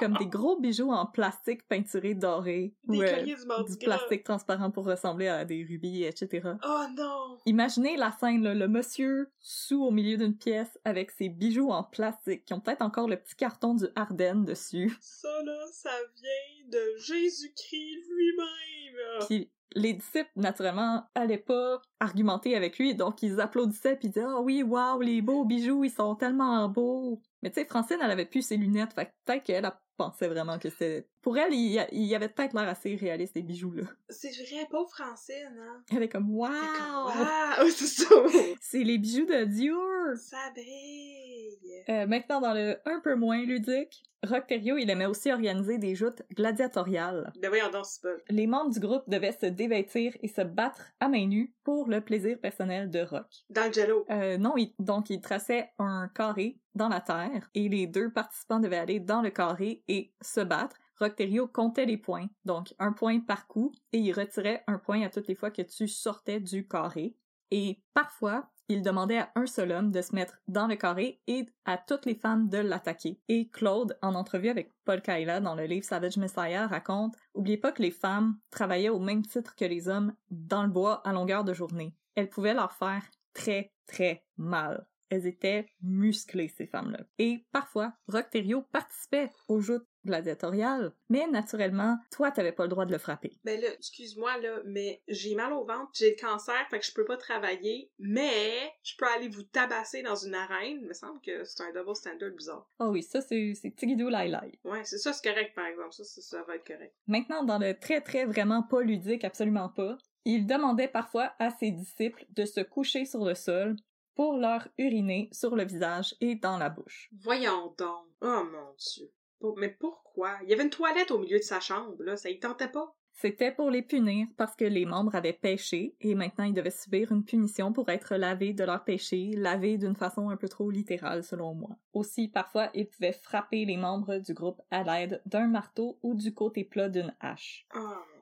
[SPEAKER 2] Comme des gros bijoux en plastique peinturé doré.
[SPEAKER 1] Des
[SPEAKER 2] ou, euh,
[SPEAKER 1] du
[SPEAKER 2] plastique transparent pour ressembler à des rubis, etc.
[SPEAKER 1] Oh non!
[SPEAKER 2] Imaginez la scène, là, le monsieur sous au milieu d'une pièce avec ses bijoux en plastique qui ont peut-être encore le petit carton du Ardennes dessus.
[SPEAKER 1] Ça, là, ça vient de Jésus-Christ lui-même!
[SPEAKER 2] Puis les disciples, naturellement, allaient pas argumenter avec lui, donc ils applaudissaient puis disaient « Ah oui, waouh, les beaux bijoux, ils sont tellement beaux! » Mais tu sais, Francine, elle avait plus ses lunettes, fait que peut-être qu'elle elle pensait vraiment que c'était... Pour elle, il y, avait peut-être l'air assez réaliste, des bijoux, là.
[SPEAKER 1] C'est vrai, pauvre Francine, hein?
[SPEAKER 2] Elle est comme «
[SPEAKER 1] C'est
[SPEAKER 2] Waouh!
[SPEAKER 1] comme, Waouh! <laughs> C'est ça! <laughs>
[SPEAKER 2] C'est les bijoux de Dieu! »
[SPEAKER 1] Ça brille!
[SPEAKER 2] Euh, maintenant, dans le un peu moins ludique, Rocterio, il aimait aussi organiser des joutes gladiatoriales.
[SPEAKER 1] Ben voyons donc, c'est pas...
[SPEAKER 2] Les membres du groupe devaient se dévêtir et se battre à main nue pour le plaisir personnel de Rock.
[SPEAKER 1] Dans le jello.
[SPEAKER 2] Euh, non, il- donc il traçait un carré dans la terre et les deux participants devaient aller dans le carré et se battre. Rocterio comptait les points, donc un point par coup, et il retirait un point à toutes les fois que tu sortais du carré. Et parfois, il demandait à un seul homme de se mettre dans le carré et à toutes les femmes de l'attaquer. Et Claude, en entrevue avec Paul Kaila dans le livre Savage Messiah, raconte Oubliez pas que les femmes travaillaient au même titre que les hommes dans le bois à longueur de journée. Elles pouvaient leur faire très, très mal. Elles étaient musclées, ces femmes-là. Et parfois, Rocterio participait aux joutes gladiatoriales, mais naturellement, toi, t'avais pas le droit de le frapper.
[SPEAKER 1] Ben là, excuse-moi, là, mais j'ai mal au ventre, j'ai le cancer, fait que je peux pas travailler, mais je peux aller vous tabasser dans une arène. Il me semble que c'est un double standard bizarre.
[SPEAKER 2] Oh oui, ça, c'est c'est Tigidou Lai Lai.
[SPEAKER 1] Ouais, c'est ça, c'est correct, par exemple. Ça, ça, ça va être correct.
[SPEAKER 2] Maintenant, dans le très très vraiment pas ludique, absolument pas, il demandait parfois à ses disciples de se coucher sur le sol pour leur uriner sur le visage et dans la bouche.
[SPEAKER 1] Voyons donc. Oh mon dieu. Pour- Mais pourquoi? Il y avait une toilette au milieu de sa chambre, là, ça y tentait pas.
[SPEAKER 2] C'était pour les punir parce que les membres avaient péché et maintenant ils devaient subir une punition pour être lavés de leur péché, lavés d'une façon un peu trop littérale selon moi. Aussi, parfois, ils pouvaient frapper les membres du groupe à l'aide d'un marteau ou du côté plat d'une hache.
[SPEAKER 1] Oh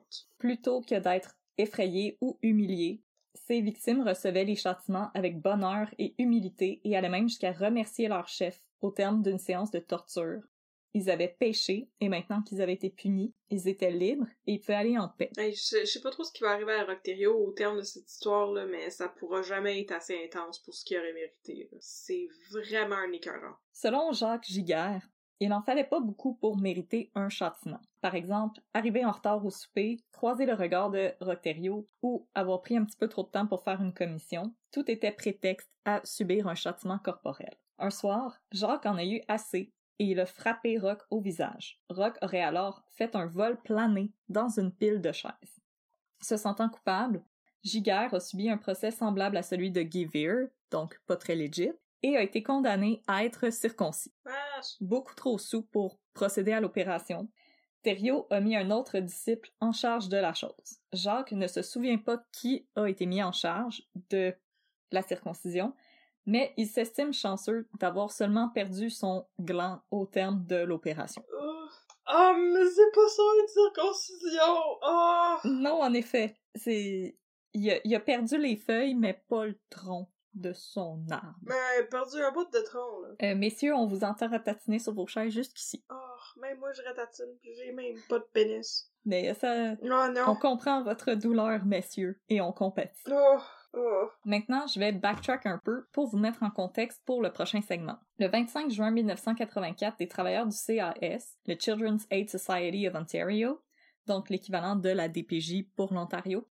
[SPEAKER 1] dieu.
[SPEAKER 2] Plutôt que d'être effrayés ou humiliés, ces victimes recevaient les châtiments avec bonheur et humilité et allaient même jusqu'à remercier leur chef au terme d'une séance de torture. Ils avaient péché et maintenant qu'ils avaient été punis, ils étaient libres et ils pouvaient aller en paix.
[SPEAKER 1] Hey, je, je sais pas trop ce qui va arriver à Rocterio au terme de cette histoire-là, mais ça pourra jamais être assez intense pour ce qu'il aurait mérité. C'est vraiment un écœurant.
[SPEAKER 2] Selon Jacques Giguère, il n'en fallait pas beaucoup pour mériter un châtiment. Par exemple, arriver en retard au souper, croiser le regard de Rocterio ou avoir pris un petit peu trop de temps pour faire une commission, tout était prétexte à subir un châtiment corporel. Un soir, Jacques en a eu assez et il a frappé Rock au visage. Rock aurait alors fait un vol plané dans une pile de chaises. Se sentant coupable, Giguère a subi un procès semblable à celui de Guy donc pas très legit, et a été condamné à être circoncis. Beaucoup trop sous pour procéder à l'opération. Thériault a mis un autre disciple en charge de la chose. Jacques ne se souvient pas qui a été mis en charge de la circoncision, mais il s'estime chanceux d'avoir seulement perdu son gland au terme de l'opération.
[SPEAKER 1] Ah, mais c'est pas ça une circoncision! Ah!
[SPEAKER 2] Non, en effet, c'est... Il a, il a perdu les feuilles, mais pas le tronc de son arbre.
[SPEAKER 1] Mais perdu un bout de tronc, là.
[SPEAKER 2] Euh, messieurs, on vous entend ratatiner sur vos chaises jusqu'ici.
[SPEAKER 1] Oh, même moi je ratatine, puis j'ai même pas de pénis.
[SPEAKER 2] Mais ça...
[SPEAKER 1] Oh non!
[SPEAKER 2] On comprend votre douleur, messieurs, et on compatit.
[SPEAKER 1] Oh! Oh.
[SPEAKER 2] Maintenant, je vais backtrack un peu pour vous mettre en contexte pour le prochain segment. Le 25 juin 1984, des travailleurs du CAS, le Children's Aid Society of Ontario, donc l'équivalent de la DPJ pour l'Ontario,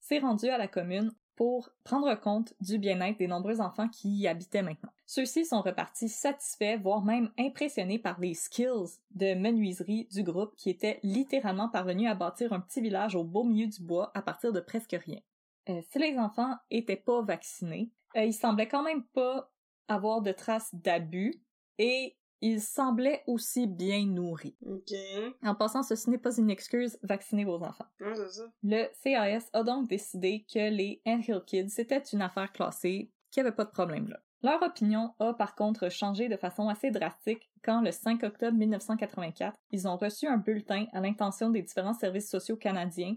[SPEAKER 2] s'est rendu à la commune pour prendre compte du bien-être des nombreux enfants qui y habitaient maintenant. Ceux-ci sont repartis satisfaits, voire même impressionnés par les skills de menuiserie du groupe qui était littéralement parvenu à bâtir un petit village au beau milieu du bois à partir de presque rien. Euh, si les enfants étaient pas vaccinés, euh, ils semblaient quand même pas avoir de traces d'abus et ils semblaient aussi bien nourris. En passant, ceci n'est pas une excuse, vaccinez vos enfants.
[SPEAKER 1] Ouais, c'est ça.
[SPEAKER 2] Le CAS a donc décidé que les Hill Kids, c'était une affaire classée, qu'il n'y avait pas de problème là. Leur opinion a par contre changé de façon assez drastique quand le 5 octobre 1984, ils ont reçu un bulletin à l'intention des différents services sociaux canadiens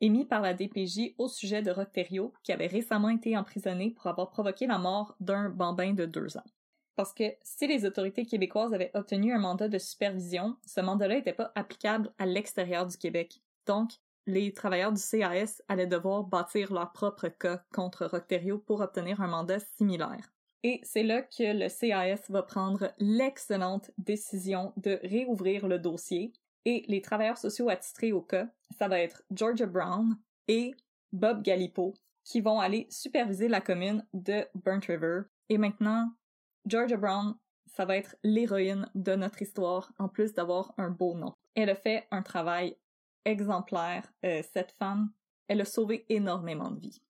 [SPEAKER 2] émis par la DPJ au sujet de Rocterio, qui avait récemment été emprisonné pour avoir provoqué la mort d'un bambin de deux ans. Parce que si les autorités québécoises avaient obtenu un mandat de supervision, ce mandat-là n'était pas applicable à l'extérieur du Québec. Donc, les travailleurs du CAS allaient devoir bâtir leur propre cas contre Rocterio pour obtenir un mandat similaire. Et c'est là que le CAS va prendre l'excellente décision de réouvrir le dossier et les travailleurs sociaux attitrés au cas, ça va être Georgia Brown et Bob Galipo qui vont aller superviser la commune de Burnt River. Et maintenant, Georgia Brown, ça va être l'héroïne de notre histoire, en plus d'avoir un beau nom. Elle a fait un travail exemplaire, euh, cette femme. Elle a sauvé énormément de vies.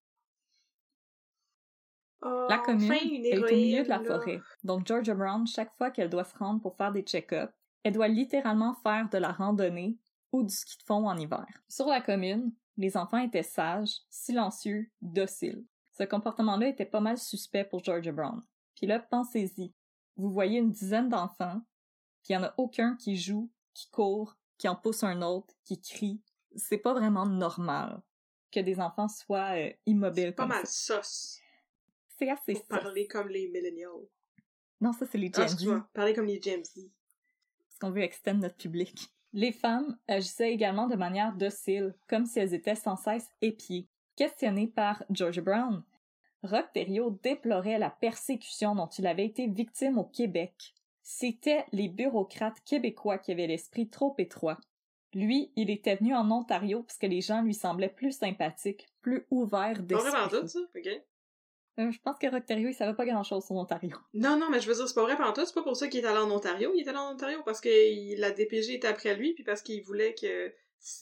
[SPEAKER 1] Oh,
[SPEAKER 2] La commune
[SPEAKER 1] enfin,
[SPEAKER 2] est au milieu de la
[SPEAKER 1] là.
[SPEAKER 2] forêt. Donc Georgia Brown, chaque fois qu'elle doit se rendre pour faire des check-ups, elle doit littéralement faire de la randonnée ou du ski de fond en hiver. Sur la commune, les enfants étaient sages, silencieux, dociles. Ce comportement-là était pas mal suspect pour Georgia Brown. Puis là, pensez-y. Vous voyez une dizaine d'enfants, puis il y en a aucun qui joue, qui court, qui en pousse un autre, qui crie. C'est pas vraiment normal que des enfants soient euh, immobiles
[SPEAKER 1] Pas
[SPEAKER 2] comme
[SPEAKER 1] mal
[SPEAKER 2] ça.
[SPEAKER 1] sauce.
[SPEAKER 2] C'est assez
[SPEAKER 1] Pour
[SPEAKER 2] ça.
[SPEAKER 1] parler comme les millennials.
[SPEAKER 2] Non, ça c'est les
[SPEAKER 1] Ah,
[SPEAKER 2] Gen Z.
[SPEAKER 1] parler comme les Gen Z.
[SPEAKER 2] parce qu'on veut extendre notre public. Les femmes agissaient également de manière docile, comme si elles étaient sans cesse épiées. Questionnées par George Brown, Rock Thériault déplorait la persécution dont il avait été victime au Québec. C'étaient les bureaucrates québécois qui avaient l'esprit trop étroit. Lui, il était venu en Ontario parce que les gens lui semblaient plus sympathiques, plus ouverts
[SPEAKER 1] Pas
[SPEAKER 2] d'esprit.
[SPEAKER 1] tout ça?
[SPEAKER 2] Euh, je pense que Rock Thériault, il savait pas grand-chose sur l'Ontario.
[SPEAKER 1] Non, non, mais je veux dire, c'est pas vrai tout. c'est pas pour ça qu'il est allé en Ontario. Il est allé en Ontario parce que il- la DPG était après lui, puis parce qu'il voulait que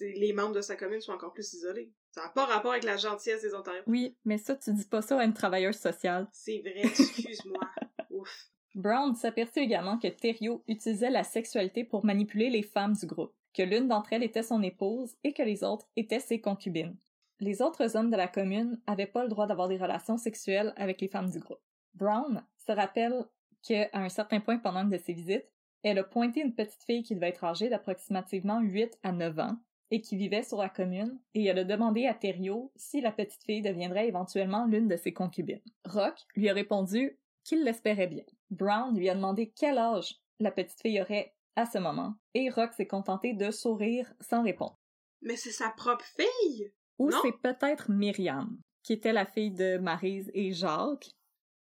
[SPEAKER 1] les membres de sa commune soient encore plus isolés. Ça n'a pas rapport avec la gentillesse des Ontariens.
[SPEAKER 2] Oui, mais ça, tu dis pas ça à une travailleuse sociale.
[SPEAKER 1] C'est vrai, excuse-moi. <laughs> Ouf.
[SPEAKER 2] Brown s'aperçut également que Thériault utilisait la sexualité pour manipuler les femmes du groupe, que l'une d'entre elles était son épouse et que les autres étaient ses concubines. Les autres hommes de la commune n'avaient pas le droit d'avoir des relations sexuelles avec les femmes du groupe. Brown se rappelle qu'à un certain point pendant une de ses visites, elle a pointé une petite fille qui devait être âgée d'approximativement 8 à 9 ans et qui vivait sur la commune, et elle a demandé à Thériault si la petite fille deviendrait éventuellement l'une de ses concubines. Rock lui a répondu qu'il l'espérait bien. Brown lui a demandé quel âge la petite fille aurait à ce moment, et Rock s'est contenté de sourire sans répondre.
[SPEAKER 1] Mais c'est sa propre fille!
[SPEAKER 2] Ou c'est peut-être Myriam, qui était la fille de Maryse et Jacques,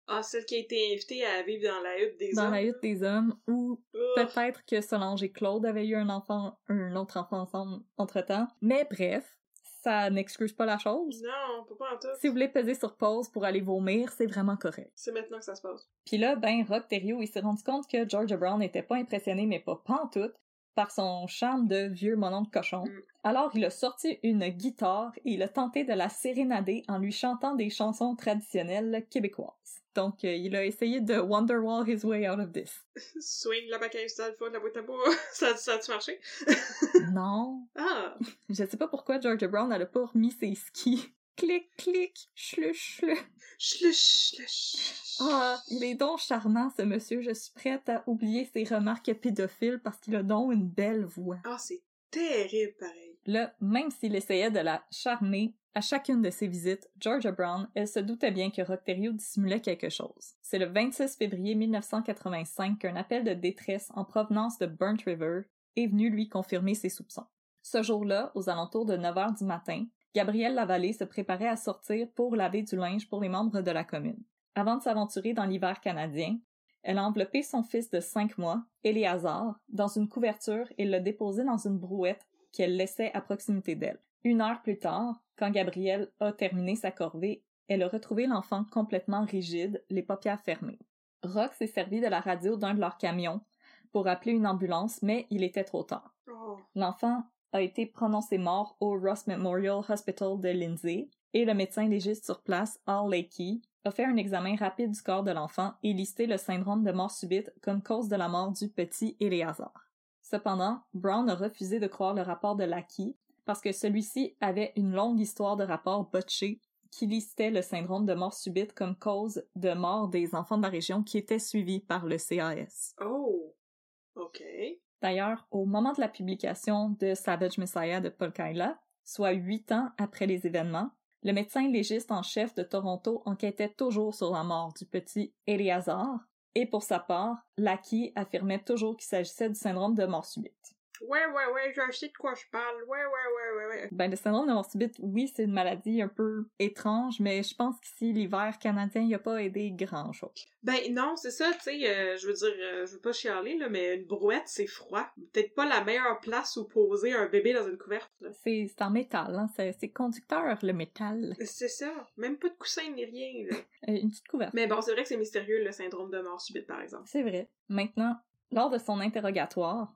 [SPEAKER 1] Ah, celle qui a été invitée à vivre dans la hutte des
[SPEAKER 2] dans
[SPEAKER 1] hommes.
[SPEAKER 2] la hutte des hommes, ou
[SPEAKER 1] Ugh.
[SPEAKER 2] peut-être que Solange et Claude avaient eu un enfant, un autre enfant ensemble entre-temps. Mais bref, ça n'excuse pas la chose.
[SPEAKER 1] Non, on peut pas en tout.
[SPEAKER 2] Si vous voulez peser sur pause pour aller vomir, c'est vraiment correct.
[SPEAKER 1] C'est maintenant que ça se passe.
[SPEAKER 2] Puis là, ben, Rock Terrio, il s'est rendu compte que Georgia Brown n'était pas impressionné, mais pas pantoute, par son charme de vieux monon de cochon.
[SPEAKER 1] Mm.
[SPEAKER 2] Alors, il a sorti une guitare et il a tenté de la sérénader en lui chantant des chansons traditionnelles québécoises. Donc, euh, il a essayé de Wonderwall his way out of this. <laughs>
[SPEAKER 1] Swing la le fond de la boîte à bois. <laughs> ça, ça a-tu marché? <laughs>
[SPEAKER 2] non,
[SPEAKER 1] Ah!
[SPEAKER 2] je sais pas pourquoi Georgia Brown elle a pas remis ses skis. Clic, clic, chluch, chluch.
[SPEAKER 1] Chluch, chluch.
[SPEAKER 2] Ah, il est donc charmant, ce monsieur. Je suis prête à oublier ses remarques pédophiles parce qu'il a donc une belle voix.
[SPEAKER 1] Ah, c'est terrible, pareil.
[SPEAKER 2] Là, même s'il essayait de la charmer, à chacune de ses visites, Georgia Brown, elle se doutait bien que Rocterio dissimulait quelque chose. C'est le 26 février 1985 qu'un appel de détresse en provenance de Burnt River est venu lui confirmer ses soupçons. Ce jour-là, aux alentours de 9 heures du matin, Gabrielle Lavallée se préparait à sortir pour laver du linge pour les membres de la commune. Avant de s'aventurer dans l'hiver canadien, elle a enveloppé son fils de cinq mois, Éléazar, dans une couverture et l'a déposé dans une brouette qu'elle laissait à proximité d'elle. Une heure plus tard, quand Gabrielle a terminé sa corvée, elle a retrouvé l'enfant complètement rigide, les paupières fermées. Rock s'est servi de la radio d'un de leurs camions pour appeler une ambulance, mais il était trop tard.
[SPEAKER 1] Oh.
[SPEAKER 2] L'enfant a été prononcé mort au Ross Memorial Hospital de Lindsay et le médecin légiste sur place, Al Lakey, a fait un examen rapide du corps de l'enfant et listé le syndrome de mort subite comme cause de la mort du petit Éléazar. Cependant, Brown a refusé de croire le rapport de Lakey parce que celui-ci avait une longue histoire de rapports botchés qui listait le syndrome de mort subite comme cause de mort des enfants de la région qui étaient suivis par le CAS.
[SPEAKER 1] Oh. OK.
[SPEAKER 2] D'ailleurs, au moment de la publication de Savage Messiah de Paul Kaila, soit huit ans après les événements, le médecin légiste en chef de Toronto enquêtait toujours sur la mort du petit Eleazar, et pour sa part, Lackey affirmait toujours qu'il s'agissait du syndrome de mort subite.
[SPEAKER 1] Ouais, ouais, ouais, je sais de quoi je parle. Ouais, ouais, ouais, ouais, ouais.
[SPEAKER 2] Ben, le syndrome de mort subite, oui, c'est une maladie un peu étrange, mais je pense qu'ici, l'hiver canadien, il a pas aidé grand-chose.
[SPEAKER 1] Ben non, c'est ça, tu sais, euh, je veux dire, euh, je veux pas chialer, là, mais une brouette, c'est froid. Peut-être pas la meilleure place où poser un bébé dans une couverte, là.
[SPEAKER 2] C'est en métal, hein? c'est c'est conducteur, le métal.
[SPEAKER 1] C'est ça. Même pas de coussin ni rien, là. <laughs>
[SPEAKER 2] Euh, une petite couverte.
[SPEAKER 1] Mais bon, c'est vrai que c'est mystérieux, le syndrome de mort subite, par exemple.
[SPEAKER 2] C'est vrai. Maintenant, lors de son interrogatoire,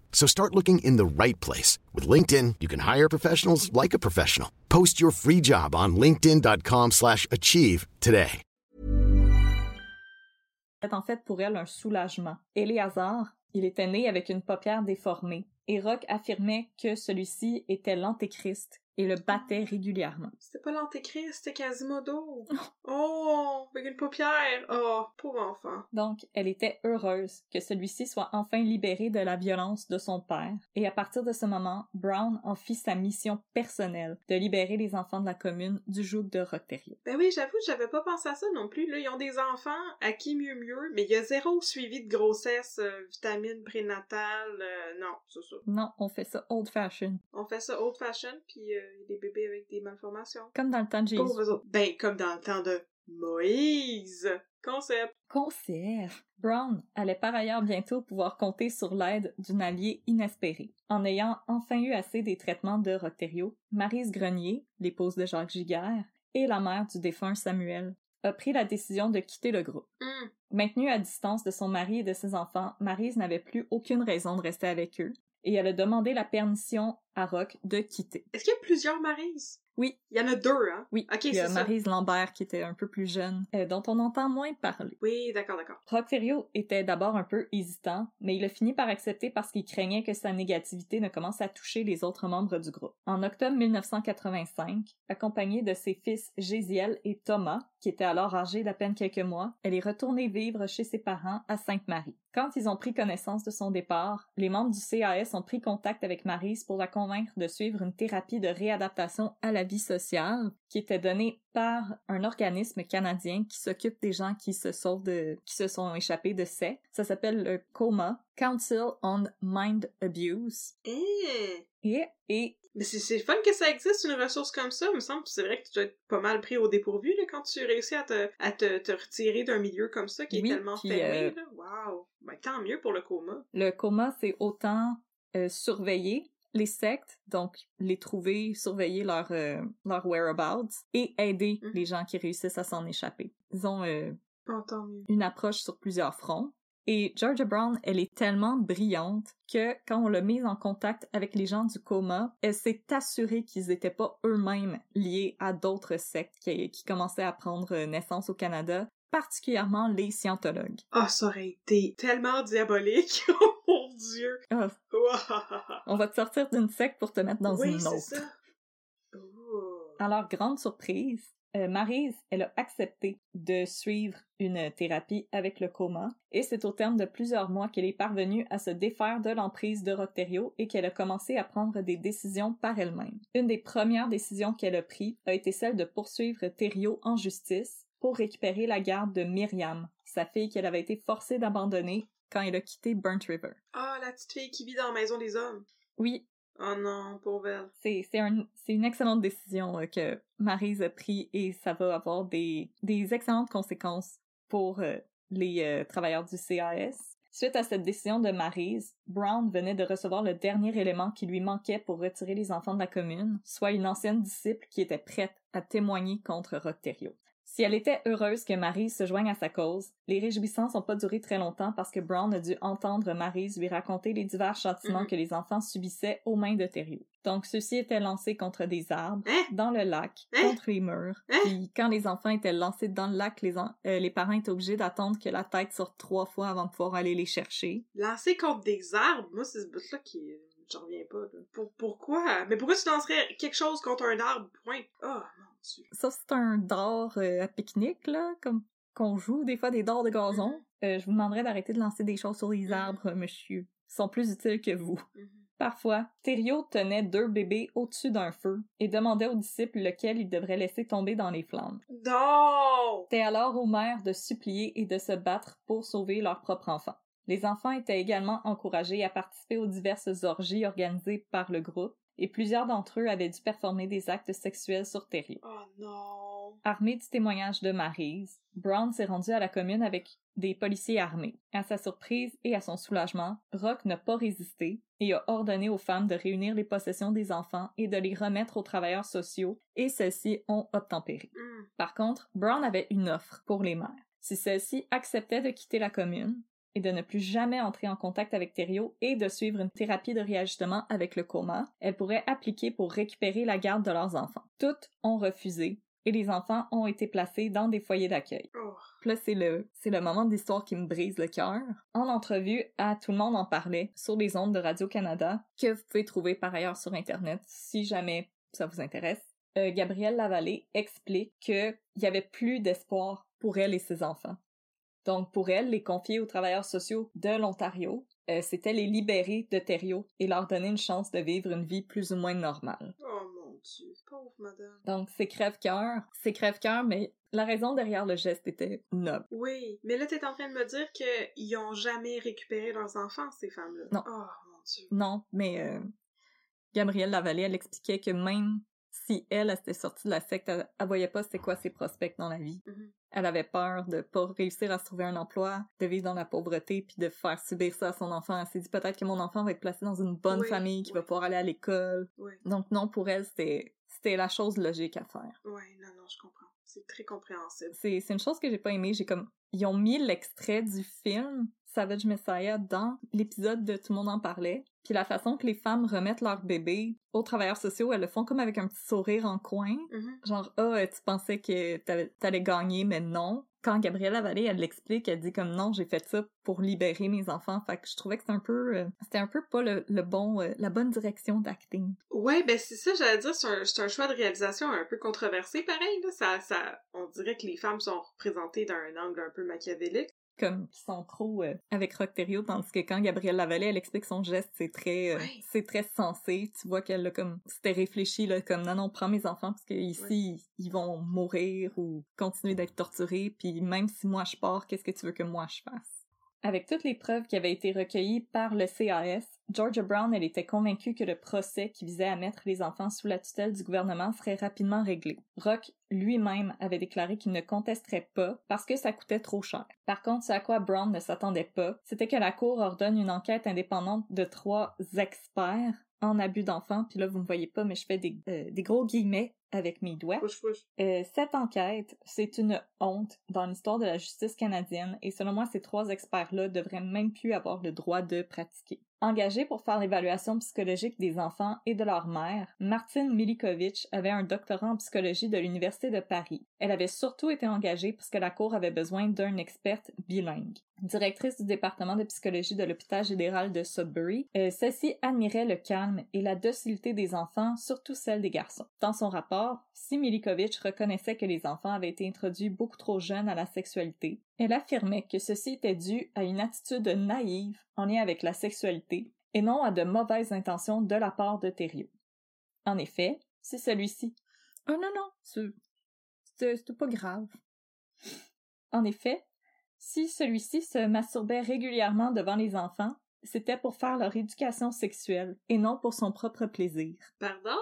[SPEAKER 3] So start looking in the right place. With LinkedIn, you can hire professionals like a professional. Post your free job on linkedin.com/achieve slash achieve today.
[SPEAKER 2] en fait pour elle un soulagement. Éléazar, il était né avec une paupière déformée, et Rock affirmait que celui-ci était l'antéchrist et le battait régulièrement.
[SPEAKER 1] C'était pas l'antéchrist, c'était Quasimodo? oh, avec une paupière. Oh, pauvre enfant.
[SPEAKER 2] Donc, elle était heureuse que celui-ci soit enfin libéré de la violence de son père, et à partir de ce moment, Brown en fit sa mission personnelle de libérer les enfants de la commune du joug de Rocterio.
[SPEAKER 1] Ben oui, j'avoue, j'avais pas pensé à ça non plus. Là, ils ont des enfants, à qui mieux mieux, mais il y a zéro suivi de grossesse, euh, vitamine prénatale, euh, non, c'est ça.
[SPEAKER 2] Non, on fait ça old fashion,
[SPEAKER 1] On fait ça old fashion, puis euh, des bébés avec des malformations.
[SPEAKER 2] comme dans le temps de Jésus.
[SPEAKER 1] Autres. Ben, comme dans le temps de Moïse. Concept.
[SPEAKER 2] Concert. Brown allait par ailleurs bientôt pouvoir compter sur l'aide d'une alliée inespérée. En ayant enfin eu assez des traitements de Rocterio, Marise Grenier, l'épouse de Jacques Giguère, et la mère du défunt Samuel, a pris la décision de quitter le groupe.
[SPEAKER 1] Hum.
[SPEAKER 2] Maintenue à distance de son mari et de ses enfants, Marise n'avait plus aucune raison de rester avec eux, et elle a demandé la permission à Rock de quitter.
[SPEAKER 1] Est-ce qu'il y a plusieurs Marises?
[SPEAKER 2] Oui.
[SPEAKER 1] Il y en a deux, hein?
[SPEAKER 2] Oui,
[SPEAKER 1] Ok,
[SPEAKER 2] il y a. Maryse Lambert qui était un peu plus jeune, euh, dont on entend moins parler.
[SPEAKER 1] Oui, d'accord, d'accord.
[SPEAKER 2] Rock Ferrio était d'abord un peu hésitant, mais il a fini par accepter parce qu'il craignait que sa négativité ne commence à toucher les autres membres du groupe. En octobre 1985, accompagnée de ses fils Gésiel et Thomas, qui étaient alors âgés d'à peine quelques mois, elle est retournée vivre chez ses parents à Sainte-Marie. Quand ils ont pris connaissance de son départ, les membres du CAS ont pris contact avec Maryse pour la convaincre de suivre une thérapie de réadaptation à la vie sociale qui était donnée par un organisme canadien qui s'occupe des gens qui se sauvent de, qui se sont échappés de sectes. Ça s'appelle le COMA, Council on Mind Abuse.
[SPEAKER 1] Eh!
[SPEAKER 2] Et, et
[SPEAKER 1] Mais c'est c'est fun que ça existe, une ressource comme ça. Il me semble que c'est vrai que tu dois être pas mal pris au dépourvu là, quand tu réussis à te, à te, te retirer d'un milieu comme ça qui
[SPEAKER 2] Oui,
[SPEAKER 1] est tellement
[SPEAKER 2] puis,
[SPEAKER 1] fermé.
[SPEAKER 2] euh,
[SPEAKER 1] Là. Wow! Ben, tant mieux pour le coma.
[SPEAKER 2] le COMA, c'est autant euh, surveiller les sectes, donc les trouver, surveiller leur, euh, leur whereabouts, et aider
[SPEAKER 1] Mhm.
[SPEAKER 2] les gens qui réussissent à s'en échapper. Ils ont euh,
[SPEAKER 1] Oh, mieux.
[SPEAKER 2] une approche sur plusieurs fronts. Et Georgia Brown, elle est tellement brillante que quand on l'a mise en contact avec les gens du coma, elle s'est assurée qu'ils n'étaient pas eux-mêmes liés à d'autres sectes qui, qui commençaient à prendre naissance au Canada, particulièrement les scientologues.
[SPEAKER 1] Ah, ça aurait été tellement diabolique. <laughs> mon dieu!
[SPEAKER 2] Ah, on va te sortir d'une secte pour te mettre dans
[SPEAKER 1] oui,
[SPEAKER 2] une autre.
[SPEAKER 1] ça. Oh.
[SPEAKER 2] Leur grande surprise, euh, Maryse, elle a accepté de suivre une thérapie avec le coma, et c'est au terme de plusieurs mois qu'elle est parvenue à se défaire de l'emprise de Rocterio et qu'elle a commencé à prendre des décisions par elle-même. Une des premières décisions qu'elle a prises a été celle de poursuivre Thériault en justice pour récupérer la garde de Myriam, sa fille qu'elle avait été forcée d'abandonner quand elle a quitté Burnt River.
[SPEAKER 1] Ah, la petite fille qui vit dans la maison des hommes.
[SPEAKER 2] Oui,
[SPEAKER 1] Oh non, pauvre elle.
[SPEAKER 2] c'est c'est un- c'est une excellente décision euh, que Maryse a prise et ça va avoir des, des excellentes conséquences pour euh, les euh, travailleurs du CAS. Suite à cette décision de Maryse, Brown venait de recevoir le dernier élément qui lui manquait pour retirer les enfants de la commune, soit une ancienne disciple qui était prête à témoigner contre Rocterio. Si elle était heureuse que Maryse se joigne à sa cause, les réjouissances n'ont pas duré très longtemps parce que Brown a dû entendre Maryse lui raconter les divers châtiments
[SPEAKER 1] Mhm.
[SPEAKER 2] que les enfants subissaient aux mains de Thériault. Donc ceux-ci étaient lancés contre des arbres,
[SPEAKER 1] Hein?
[SPEAKER 2] dans le lac,
[SPEAKER 1] Hein?
[SPEAKER 2] contre les murs.
[SPEAKER 1] Hein?
[SPEAKER 2] Puis quand les enfants étaient lancés dans le lac, les, en- euh, les parents étaient obligés d'attendre que la tête sorte trois fois avant de pouvoir aller les chercher.
[SPEAKER 1] Lancer contre des arbres, moi, c'est ce bout-là qui. J'en reviens pas, là. Pour, pourquoi? Mais pourquoi tu lancerais quelque chose contre un arbre, point? Oh, mon
[SPEAKER 2] Ça, c'est un dard euh, à pique-nique, là, comme qu'on joue des fois des dards de gazon.
[SPEAKER 1] Mhm.
[SPEAKER 2] Euh, je vous demanderais d'arrêter de lancer des choses sur les arbres, monsieur. Ils sont plus utiles que vous.
[SPEAKER 1] Mhm.
[SPEAKER 2] Parfois, Thériault tenait deux bébés au-dessus d'un feu et demandait aux disciples lequel il devrait laisser tomber dans les flammes.
[SPEAKER 1] Non!
[SPEAKER 2] C'était alors aux mères de supplier et de se battre pour sauver leur propre enfant. Les enfants étaient également encouragés à participer aux diverses orgies organisées par le groupe, et plusieurs d'entre eux avaient dû performer des actes sexuels sur Thériault.
[SPEAKER 1] Oh non!
[SPEAKER 2] Armé du témoignage de Maryse, Brown s'est rendu à la commune avec des policiers armés. À sa surprise et à son soulagement, Rock n'a pas résisté et a ordonné aux femmes de réunir les possessions des enfants et de les remettre aux travailleurs sociaux, et celles-ci ont obtempéré.
[SPEAKER 1] Hmm.
[SPEAKER 2] Par contre, Brown avait une offre pour les mères. Si celles-ci acceptaient de quitter la commune et de ne plus jamais entrer en contact avec Thériault et de suivre une thérapie de réajustement avec le coma, elles pourraient appliquer pour récupérer la garde de leurs enfants. Toutes ont refusé et les enfants ont été placés dans des foyers d'accueil.
[SPEAKER 1] Oh.
[SPEAKER 2] Là, c'est le, c'est le moment de l'histoire qui me brise le cœur. En entrevue, à Tout le monde en parlait sur les ondes de Radio-Canada, que vous pouvez trouver par ailleurs sur Internet si jamais ça vous intéresse. Euh, Gabrielle Lavallée explique qu'il y avait plus d'espoir pour elle et ses enfants. Donc, pour elle, les confier aux travailleurs sociaux de l'Ontario, euh, c'était les libérer de Thériault et leur donner une chance de vivre une vie plus ou moins normale.
[SPEAKER 1] Oh mon dieu. Pauvre madame.
[SPEAKER 2] Donc, c'est crève-cœur. C'est crève-cœur, mais la raison derrière le geste était noble.
[SPEAKER 1] Oui, mais là, t'es en train de me dire qu'ils ont jamais récupéré leurs enfants, ces femmes-là.
[SPEAKER 2] Non.
[SPEAKER 1] Oh mon dieu.
[SPEAKER 2] Non, mais euh, Gabrielle Lavallée, elle expliquait que même si elle, elle s'était sortie de la secte, elle, elle voyait pas c'était quoi ses prospects dans la vie.
[SPEAKER 1] Mhm.
[SPEAKER 2] Elle avait peur de pas réussir à se trouver un emploi, de vivre dans la pauvreté, puis de faire subir ça à son enfant. Elle s'est dit peut-être que mon enfant va être placé dans une bonne
[SPEAKER 1] Oui,
[SPEAKER 2] famille, qui va pouvoir aller à l'école.
[SPEAKER 1] Oui.
[SPEAKER 2] Donc non, pour elle, c'était c'était la chose logique à faire.
[SPEAKER 1] Ouais, non, non, je comprends. C'est très compréhensible.
[SPEAKER 2] C'est c'est une chose que j'ai pas aimée. J'ai comme ils ont mis l'extrait du film Savage Messiah dans l'épisode de Tout le monde en parlait. Puis la façon que les femmes remettent leur bébé aux travailleurs sociaux, elles le font comme avec un petit sourire en coin.
[SPEAKER 1] Mhm.
[SPEAKER 2] Genre, ah, euh, tu pensais que t'allais- gagner, mais non. Quand Gabriella Vallée, elle l'explique, elle dit comme non, j'ai fait ça pour libérer mes enfants. Fait que je trouvais que c'était un peu, euh, c'était un peu pas le, le bon, euh, la bonne direction d'acting.
[SPEAKER 1] Ouais, ben c'est ça, j'allais dire, c'est un, c'est un choix de réalisation un peu controversé, pareil, là. Ça, ça, on dirait que les femmes sont représentées d'un angle un peu machiavélique.
[SPEAKER 2] Comme qui sont trop euh, avec Rock-Thériault, tandis que quand Gabrielle Lavallée, elle explique son geste, c'est très, euh, c'est très sensé. Tu vois qu'elle a comme, c'était réfléchi là, comme non non, prends mes enfants parce que ici ils vont mourir ou continuer d'être torturés. Puis même si moi je pars, qu'est-ce que tu veux que moi je fasse? Avec toutes les preuves qui avaient été recueillies par le CAS, Georgia Brown, était convaincue que le procès qui visait à mettre les enfants sous la tutelle du gouvernement serait rapidement réglé. Rock lui-même avait déclaré qu'il ne contesterait pas parce que ça coûtait trop cher. Par contre, ce à quoi Brown ne s'attendait pas, c'était que la Cour ordonne une enquête indépendante de trois experts en abus d'enfants. Puis là, vous ne voyez pas, mais je fais des, euh, des gros guillemets avec mes doigts. Euh, cette enquête, c'est une honte dans l'histoire de la justice canadienne et selon moi, ces trois experts-là devraient même plus avoir le droit de pratiquer. Engagée pour faire l'évaluation psychologique des enfants et de leur mère, Martine Milikovic avait un doctorat en psychologie de l'Université de Paris. Elle avait surtout été engagée parce que la Cour avait besoin d'un expert bilingue. Directrice du département de psychologie de l'hôpital général de Sudbury, euh, celle-ci admirait le calme et la docilité des enfants, surtout celle des garçons. Dans son rapport, si Milikovic reconnaissait que les enfants avaient été introduits beaucoup trop jeunes à la sexualité, elle affirmait que ceci était dû à une attitude naïve en lien avec la sexualité et non à de mauvaises intentions de la part de Thériault. En effet, si celui-ci... Oh non, non, c'est- c'est c'est pas grave. En effet, si celui-ci se masturbait régulièrement devant les enfants, c'était pour faire leur éducation sexuelle et non pour son propre plaisir.
[SPEAKER 1] Pardon?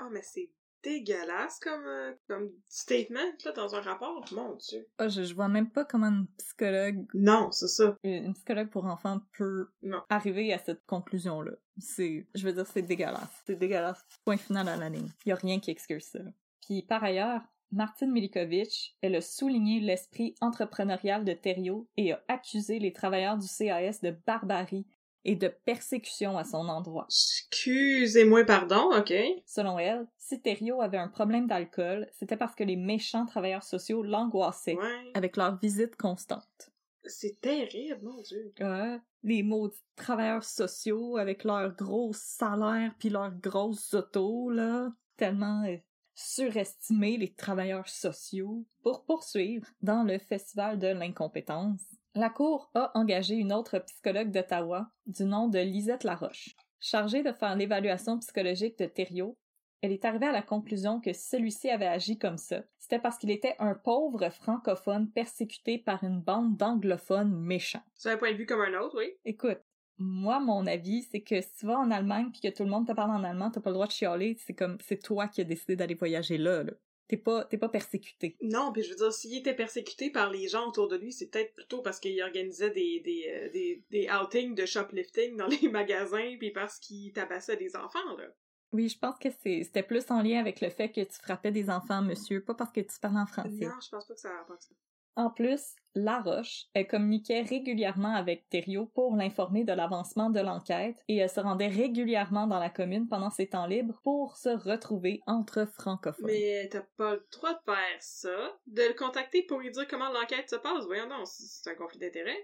[SPEAKER 1] Oh, mais c'est dégueulasse comme, euh, comme statement, là, dans un rapport. Mon Dieu.
[SPEAKER 2] Ah, je, je vois même pas comment une psychologue,
[SPEAKER 1] Non, c'est ça.
[SPEAKER 2] une psychologue pour enfants peut
[SPEAKER 1] Non.
[SPEAKER 2] arriver à cette conclusion-là. C'est, je veux dire, c'est dégueulasse. C'est dégueulasse. Point final à la ligne. Y a rien qui excuse ça. Puis par ailleurs, Martine Milikovic, elle a souligné l'esprit entrepreneurial de Thériault et a accusé les travailleurs du CAS de barbarie et de persécution à son endroit.
[SPEAKER 1] Excusez-moi, pardon, ok.
[SPEAKER 2] Selon elle, si Thériault avait un problème d'alcool, c'était parce que les méchants travailleurs sociaux l'angoissaient
[SPEAKER 1] Ouais.
[SPEAKER 2] avec leurs visites constantes.
[SPEAKER 1] C'est terrible, mon Dieu.
[SPEAKER 2] Ouais, les maudits travailleurs sociaux avec leurs gros salaires puis leurs grosses autos, là. Tellement euh, surestimés, les travailleurs sociaux. Pour poursuivre, dans le festival de l'incompétence, la Cour a engagé une autre psychologue d'Ottawa du nom de Lisette Laroche. Chargée de faire l'évaluation psychologique de Thériault, elle est arrivée à la conclusion que si celui-ci avait agi comme ça, c'était parce qu'il était un pauvre francophone persécuté par une bande d'anglophones méchants.
[SPEAKER 1] C'est un point de vue comme un autre, oui.
[SPEAKER 2] Écoute, moi, mon avis, c'est que si tu vas en Allemagne puis que tout le monde te parle en allemand, t'as pas le droit de chialer, c'est comme, c'est toi qui as décidé d'aller voyager là, là. T'es pas, t'es pas persécuté.
[SPEAKER 1] Non, puis je veux dire, s'il était persécuté par les gens autour de lui, c'est peut-être plutôt parce qu'il organisait des, des, euh, des, des outings de shoplifting dans <laughs> les magasins, puis parce qu'il tabassait des enfants, là.
[SPEAKER 2] Oui, je pense que c'est, c'était plus en lien avec le fait que tu frappais des enfants, monsieur, pas parce que tu parles en français.
[SPEAKER 1] Non, je pense pas que ça a rapport ça.
[SPEAKER 2] En plus, Laroche, elle communiquait régulièrement avec Thériault pour l'informer de l'avancement de l'enquête et elle se rendait régulièrement dans la commune pendant ses temps libres pour se retrouver entre francophones.
[SPEAKER 1] Mais t'as pas le droit de faire ça, de le contacter pour lui dire comment l'enquête se passe. Voyons donc, c'est un conflit d'intérêt.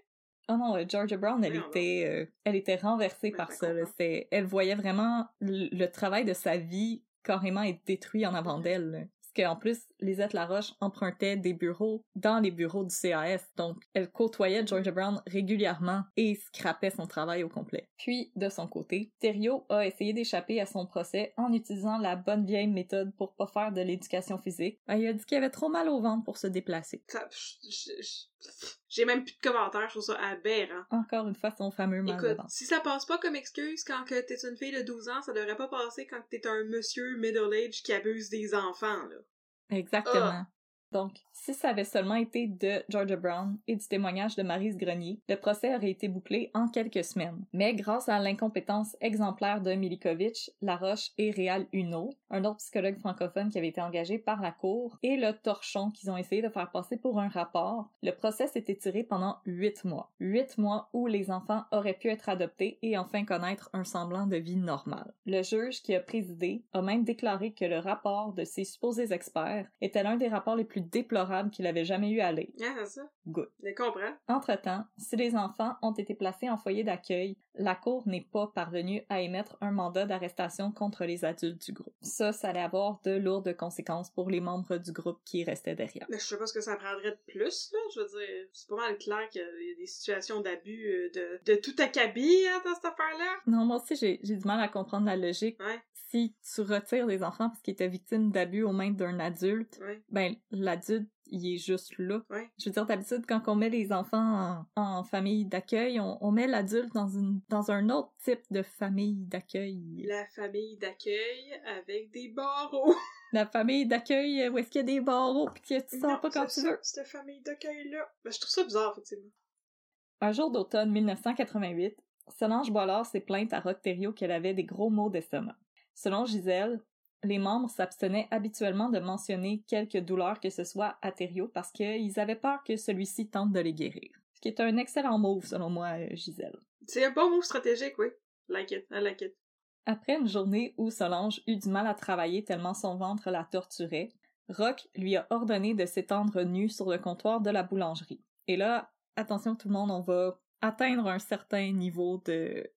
[SPEAKER 2] Oh non, euh, Georgia Brown, elle était, euh, elle était renversée par ça. elle voyait vraiment le, le travail de sa vie carrément être détruit en avant d'elle. Qu'en plus, Lisette Laroche empruntait des bureaux dans les bureaux du CAS. Donc, elle côtoyait Georgia Brown régulièrement et scrapait son travail au complet. Puis, de son côté, Thériault a essayé d'échapper à son procès en utilisant la bonne vieille méthode pour pas faire de l'éducation physique. Ben, il a dit qu'il avait trop mal au ventre pour se déplacer.
[SPEAKER 1] J'ai même plus de commentaires, je trouve ça aberrant.
[SPEAKER 2] Encore une fois, son fameux mal
[SPEAKER 1] Écoute, si ça passe pas comme excuse quand que t'es une fille de 12 ans, ça devrait pas passer quand t'es un monsieur middle-age qui abuse des enfants, là.
[SPEAKER 2] Exactement.
[SPEAKER 1] Ah.
[SPEAKER 2] Donc, si ça avait seulement été de Georgia Brown et du témoignage de Maryse Grenier, le procès aurait été bouclé en quelques semaines. Mais grâce à l'incompétence exemplaire de Milikovic, Laroche et Réal Huneau, un autre psychologue francophone qui avait été engagé par la Cour, et le torchon qu'ils ont essayé de faire passer pour un rapport, le procès s'est étiré pendant huit mois. Huit mois où les enfants auraient pu être adoptés et enfin connaître un semblant de vie normale. Le juge qui a présidé a même déclaré que le rapport de ces supposés experts était l'un des rapports les plus déplorables qu'il avait jamais eu à lire.
[SPEAKER 1] Ah, c'est ça.
[SPEAKER 2] Good.
[SPEAKER 1] Je comprends.
[SPEAKER 2] Entre-temps, si les enfants ont été placés en foyer d'accueil, la Cour n'est pas parvenue à émettre un mandat d'arrestation contre les adultes du groupe. Ça, ça allait avoir de lourdes conséquences pour les membres du groupe qui restaient derrière.
[SPEAKER 1] Mais je sais pas ce que ça prendrait de plus, là. Je veux dire, c'est pas mal clair qu'il y a des situations d'abus euh, de, de tout acabit hein, dans cette affaire-là.
[SPEAKER 2] Non, moi aussi, j'ai j'ai du mal à comprendre la logique.
[SPEAKER 1] Ouais.
[SPEAKER 2] Si tu retires des enfants parce qu'ils étaient victimes d'abus aux mains d'un adulte, ben, l'adulte, il est juste là. Je veux dire, d'habitude, quand on met les enfants en, en famille d'accueil, on, on met l'adulte dans une dans un autre type de famille d'accueil.
[SPEAKER 1] La famille d'accueil avec des barreaux. <laughs>
[SPEAKER 2] La famille d'accueil où est-ce qu'il y a des barreaux pis que tu sors
[SPEAKER 1] Non,
[SPEAKER 2] pas quand tu
[SPEAKER 1] ça,
[SPEAKER 2] veux.
[SPEAKER 1] Cette famille d'accueil-là. Ben, je trouve ça bizarre, effectivement.
[SPEAKER 2] Un jour d'automne 1988, Solange Boilard s'est plainte à Rock-Thériault qu'elle avait des gros maux d'estomac. Selon Gisèle, les membres s'abstenaient habituellement de mentionner quelque douleur que ce soit à Thériault parce qu'ils avaient peur que celui-ci tente de les guérir. Ce qui est un excellent move, selon moi, euh, Gisèle.
[SPEAKER 1] C'est un bon move stratégique, oui. Like it, I like it.
[SPEAKER 2] Après une journée où Solange eut du mal à travailler tellement son ventre la torturait, Rock lui a ordonné de s'étendre nu sur le comptoir de la boulangerie. Et là, attention tout le monde, on va atteindre un certain niveau de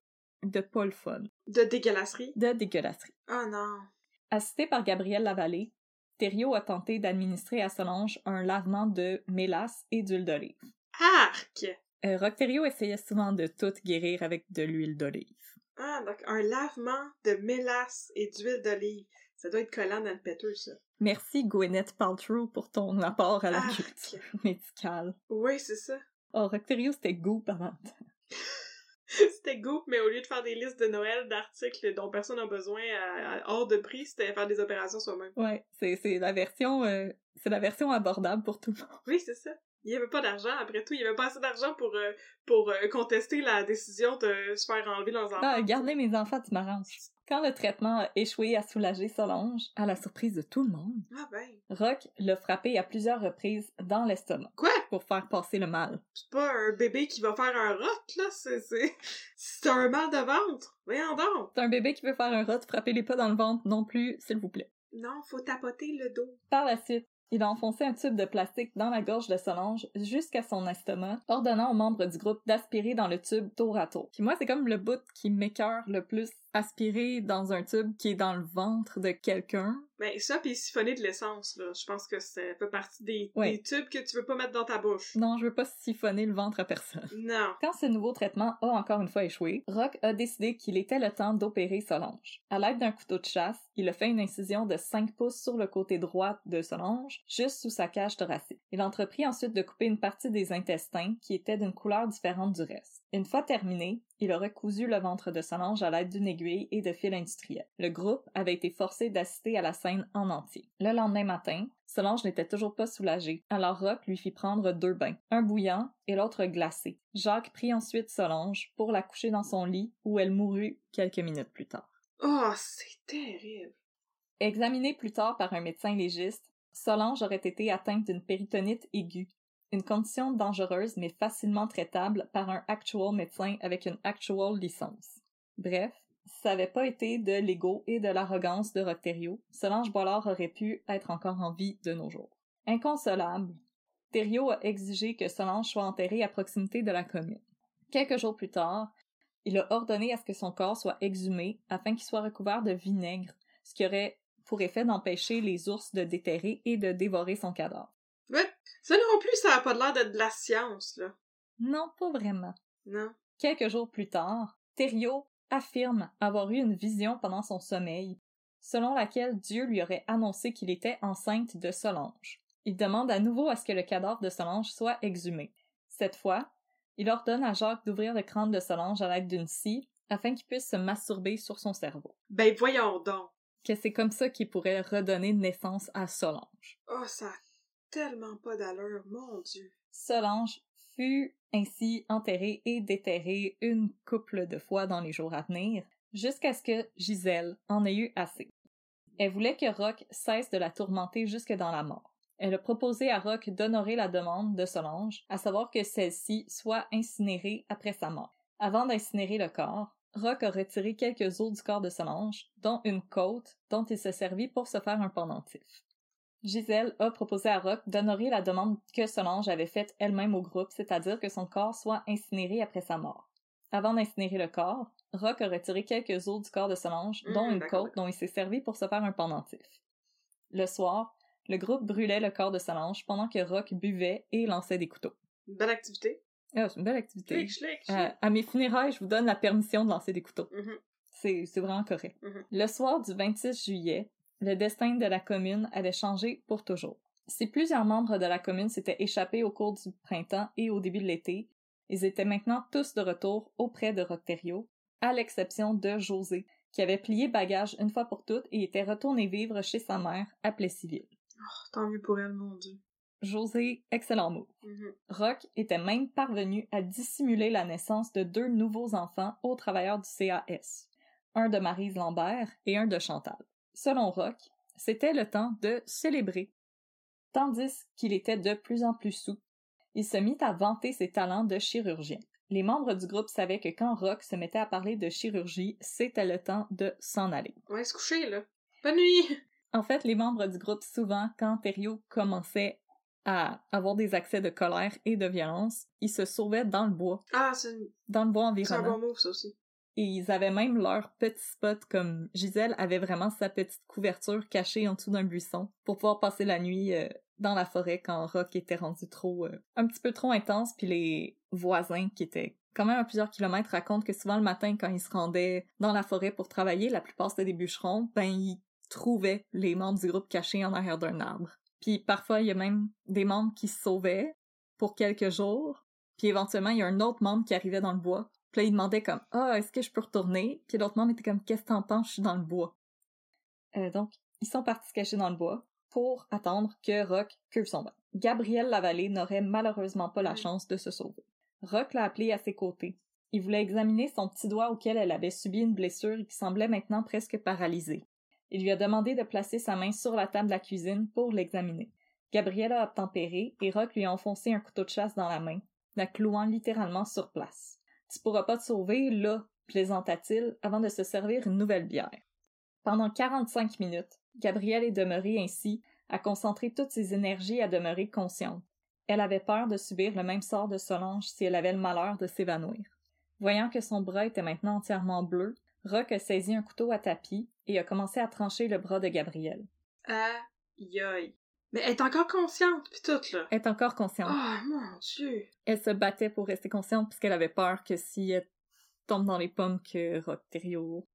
[SPEAKER 2] de pas le fun,
[SPEAKER 1] De dégueulasserie?
[SPEAKER 2] de dégueulasserie.
[SPEAKER 1] Oh non.
[SPEAKER 2] Assisté par Gabrielle Lavallée, Thériault a tenté d'administrer à Solange un lavement de mélasse et d'huile d'olive.
[SPEAKER 1] Arc!
[SPEAKER 2] Euh, Rock Thériault essayait souvent de tout guérir avec de l'huile d'olive.
[SPEAKER 1] Ah, donc un lavement de mélasse et d'huile d'olive. Ça doit être collant dans le péteux, ça.
[SPEAKER 2] Merci Gwyneth Paltrow pour ton apport à la
[SPEAKER 1] Ah,
[SPEAKER 2] culture <laughs> médicale.
[SPEAKER 1] Oui, c'est ça.
[SPEAKER 2] Oh, Rock Thériault, c'était goût pendant le temps. <laughs>
[SPEAKER 1] C'était goût, mais au lieu de faire des listes de Noël d'articles dont personne n'a besoin à, à- hors de prix, c'était faire des opérations soi-même.
[SPEAKER 2] Ouais, c'est c'est la version euh, c'est la version abordable pour tout le monde.
[SPEAKER 1] Oui, c'est ça. Il y avait pas d'argent, après tout. Il y avait pas assez d'argent pour, euh, pour euh, contester la décision de se faire enlever leurs enfants.
[SPEAKER 2] Ah, gardez mes enfants, tu m'arranges. Quand le traitement a échoué à soulager Solange, à la surprise de tout le monde,
[SPEAKER 1] Ah ben.
[SPEAKER 2] Rock l'a frappé à plusieurs reprises dans l'estomac
[SPEAKER 1] Quoi?
[SPEAKER 2] pour faire passer le mal.
[SPEAKER 1] C'est pas un bébé qui va faire un rot, là. C'est un mal de ventre. Voyons donc.
[SPEAKER 2] C'est un bébé qui veut faire un rot, frappez-les pas dans le ventre non plus, s'il vous plaît.
[SPEAKER 1] Non, faut tapoter le dos.
[SPEAKER 2] Par la suite, il a enfoncé un tube de plastique dans la gorge de Solange jusqu'à son estomac, ordonnant aux membres du groupe d'aspirer dans le tube tour à tour. Puis moi, c'est comme le bout qui m'écœure le plus, aspirer dans un tube qui est dans le ventre de quelqu'un.
[SPEAKER 1] Ben, ça, pis siphonner de l'essence, là. Je pense que ça fait partie des,
[SPEAKER 2] Ouais.
[SPEAKER 1] des tubes que tu veux pas mettre dans ta bouche.
[SPEAKER 2] Non, je veux pas siphonner le ventre à personne.
[SPEAKER 1] Non.
[SPEAKER 2] Quand ce nouveau traitement a encore une fois échoué, Rock a décidé qu'il était le temps d'opérer Solange. À l'aide d'un couteau de chasse, il a fait une incision de 5 pouces sur le côté droit de Solange, juste sous sa cage thoracique. Il entreprit ensuite de couper une partie des intestins qui étaient d'une couleur différente du reste. Une fois terminé, il a recousu le ventre de Solange à l'aide d'une aiguille et de fil industriel. Le groupe avait été forcé d'assister à la scène en entier. Le lendemain matin, Solange n'était toujours pas soulagée, alors Rock lui fit prendre deux bains, un bouillant et l'autre glacé. Jacques prit ensuite Solange pour la coucher dans son lit où elle mourut quelques minutes plus tard.
[SPEAKER 1] Oh, c'est terrible.
[SPEAKER 2] Examinée plus tard par un médecin légiste, Solange aurait été atteinte d'une péritonite aiguë, une condition dangereuse mais facilement traitable par un actual médecin avec une actual licence. Bref, si ça n'avait pas été de l'ego et de l'arrogance de Rock-Thériault, Solange Boilard aurait pu être encore en vie de nos jours. Inconsolable, Thériault a exigé que Solange soit enterrée à proximité de la commune. Quelques jours plus tard, il a ordonné à ce que son corps soit exhumé afin qu'il soit recouvert de vinaigre, ce qui aurait pour effet d'empêcher les ours de déterrer et de dévorer son cadavre.
[SPEAKER 1] Ça non plus, ça a pas l'air d'être de la science, là.
[SPEAKER 2] Non, pas vraiment.
[SPEAKER 1] Non.
[SPEAKER 2] Quelques jours plus tard, Thériault affirme avoir eu une vision pendant son sommeil, selon laquelle Dieu lui aurait annoncé qu'il était enceinte de Solange. Il demande à nouveau à ce que le cadavre de Solange soit exhumé. Cette fois, il ordonne à Jacques d'ouvrir le crâne de Solange à l'aide d'une scie afin qu'il puisse se masturber sur son cerveau.
[SPEAKER 1] Ben, voyons donc.
[SPEAKER 2] Que c'est comme ça qu'il pourrait redonner naissance à Solange.
[SPEAKER 1] Oh, ça a tellement pas d'allure, mon Dieu.
[SPEAKER 2] Solange fut ainsi enterrée et déterrée une couple de fois dans les jours à venir, jusqu'à ce que Gisèle en ait eu assez. Elle voulait que Rock cesse de la tourmenter jusque dans la mort. Elle a proposé à Rock d'honorer la demande de Solange, à savoir que celle-ci soit incinérée après sa mort. Avant d'incinérer le corps, Rock a retiré quelques os du corps de Solange, dont une côte dont il se servit pour se faire un pendentif. Gisèle a proposé à Rock d'honorer la demande que Solange avait faite elle-même au groupe, c'est-à-dire que son corps soit incinéré après sa mort. Avant d'incinérer le corps, Rock a retiré quelques os du corps de Solange, dont
[SPEAKER 1] Mmh,
[SPEAKER 2] une côte dont il s'est servi pour se faire un pendentif. Le soir, le groupe brûlait le corps de Solange pendant que Rock buvait et lançait des couteaux.
[SPEAKER 1] Belle activité.
[SPEAKER 2] Ah, c'est une belle activité. Euh, à mes funérailles, je vous donne la permission de lancer des couteaux.
[SPEAKER 1] Mhm.
[SPEAKER 2] C'est c'est vraiment correct.
[SPEAKER 1] Mhm.
[SPEAKER 2] Le soir du 26 juillet, le destin de la commune avait changé pour toujours. Si plusieurs membres de la commune s'étaient échappés au cours du printemps et au début de l'été, ils étaient maintenant tous de retour auprès de Rocterio, à l'exception de José, qui avait plié bagage une fois pour toutes et était retourné vivre chez sa mère à Plessisville.
[SPEAKER 1] Oh, tant mieux pour elle, mon Dieu.
[SPEAKER 2] José, excellent mot.
[SPEAKER 1] Mhm.
[SPEAKER 2] Rock était même parvenu à dissimuler la naissance de deux nouveaux enfants aux travailleurs du CAS, un de Marise Lambert et un de Chantal. Selon Rock, c'était le temps de célébrer. Tandis qu'il était de plus en plus sous, il se mit à vanter ses talents de chirurgien. Les membres du groupe savaient que quand Rock se mettait à parler de chirurgie, c'était le temps de s'en aller.
[SPEAKER 1] On va se coucher, là. Bonne nuit!
[SPEAKER 2] En fait, les membres du groupe, souvent, quand Thériault commençait à avoir des accès de colère et de violence, ils se sauvaient dans le bois,
[SPEAKER 1] Ah, c'est une-
[SPEAKER 2] dans le bois
[SPEAKER 1] c'est un
[SPEAKER 2] environnant.
[SPEAKER 1] bon move, ça aussi.
[SPEAKER 2] Et ils avaient même leur petit spot, comme Gisèle avait vraiment sa petite couverture cachée en dessous d'un buisson pour pouvoir passer la nuit euh, dans la forêt quand Rock était rendu trop, euh, un petit peu trop intense, puis les voisins qui étaient quand même à plusieurs kilomètres racontent que souvent le matin quand ils se rendaient dans la forêt pour travailler, la plupart c'était des bûcherons, ben ils trouvaient les membres du groupe cachés en arrière d'un arbre. Puis parfois il y a même des membres qui se sauvaient pour quelques jours, puis éventuellement il y a un autre membre qui arrivait dans le bois, puis là il demandait comme ah est-ce que je peux retourner, puis l'autre membre était comme qu'est-ce que t'en penses, je suis dans le bois. Euh, donc ils sont partis se cacher dans le bois pour attendre que Rock cuve son bain. Gabriel Lavallée n'aurait malheureusement pas la
[SPEAKER 1] Mhm.
[SPEAKER 2] chance de se sauver. Rock l'a appelé à ses côtés. Il voulait examiner son petit doigt auquel elle avait subi une blessure et qui semblait maintenant presque paralysé. Il lui a demandé de placer sa main sur la table de la cuisine pour l'examiner. Gabriel a obtempéré et Rock lui a enfoncé un couteau de chasse dans la main, la clouant littéralement sur place. Tu pourras pas te sauver, là, plaisanta-t-il, avant de se servir une nouvelle bière. Pendant 45 minutes, Gabrielle est demeurée ainsi, à concentrer toutes ses énergies à demeurer consciente. Elle avait peur de subir le même sort de Solange si elle avait le malheur de s'évanouir. Voyant que son bras était maintenant entièrement bleu, Rock a saisi un couteau à tapis et a commencé à trancher le bras de Gabrielle.
[SPEAKER 1] Aïe. Mais elle est encore consciente, pis tout, là.
[SPEAKER 2] Elle est encore consciente.
[SPEAKER 1] Oh, mon Dieu.
[SPEAKER 2] Elle se battait pour rester consciente puisqu'elle avait peur que si elle tombe dans les pommes que Rock Thériault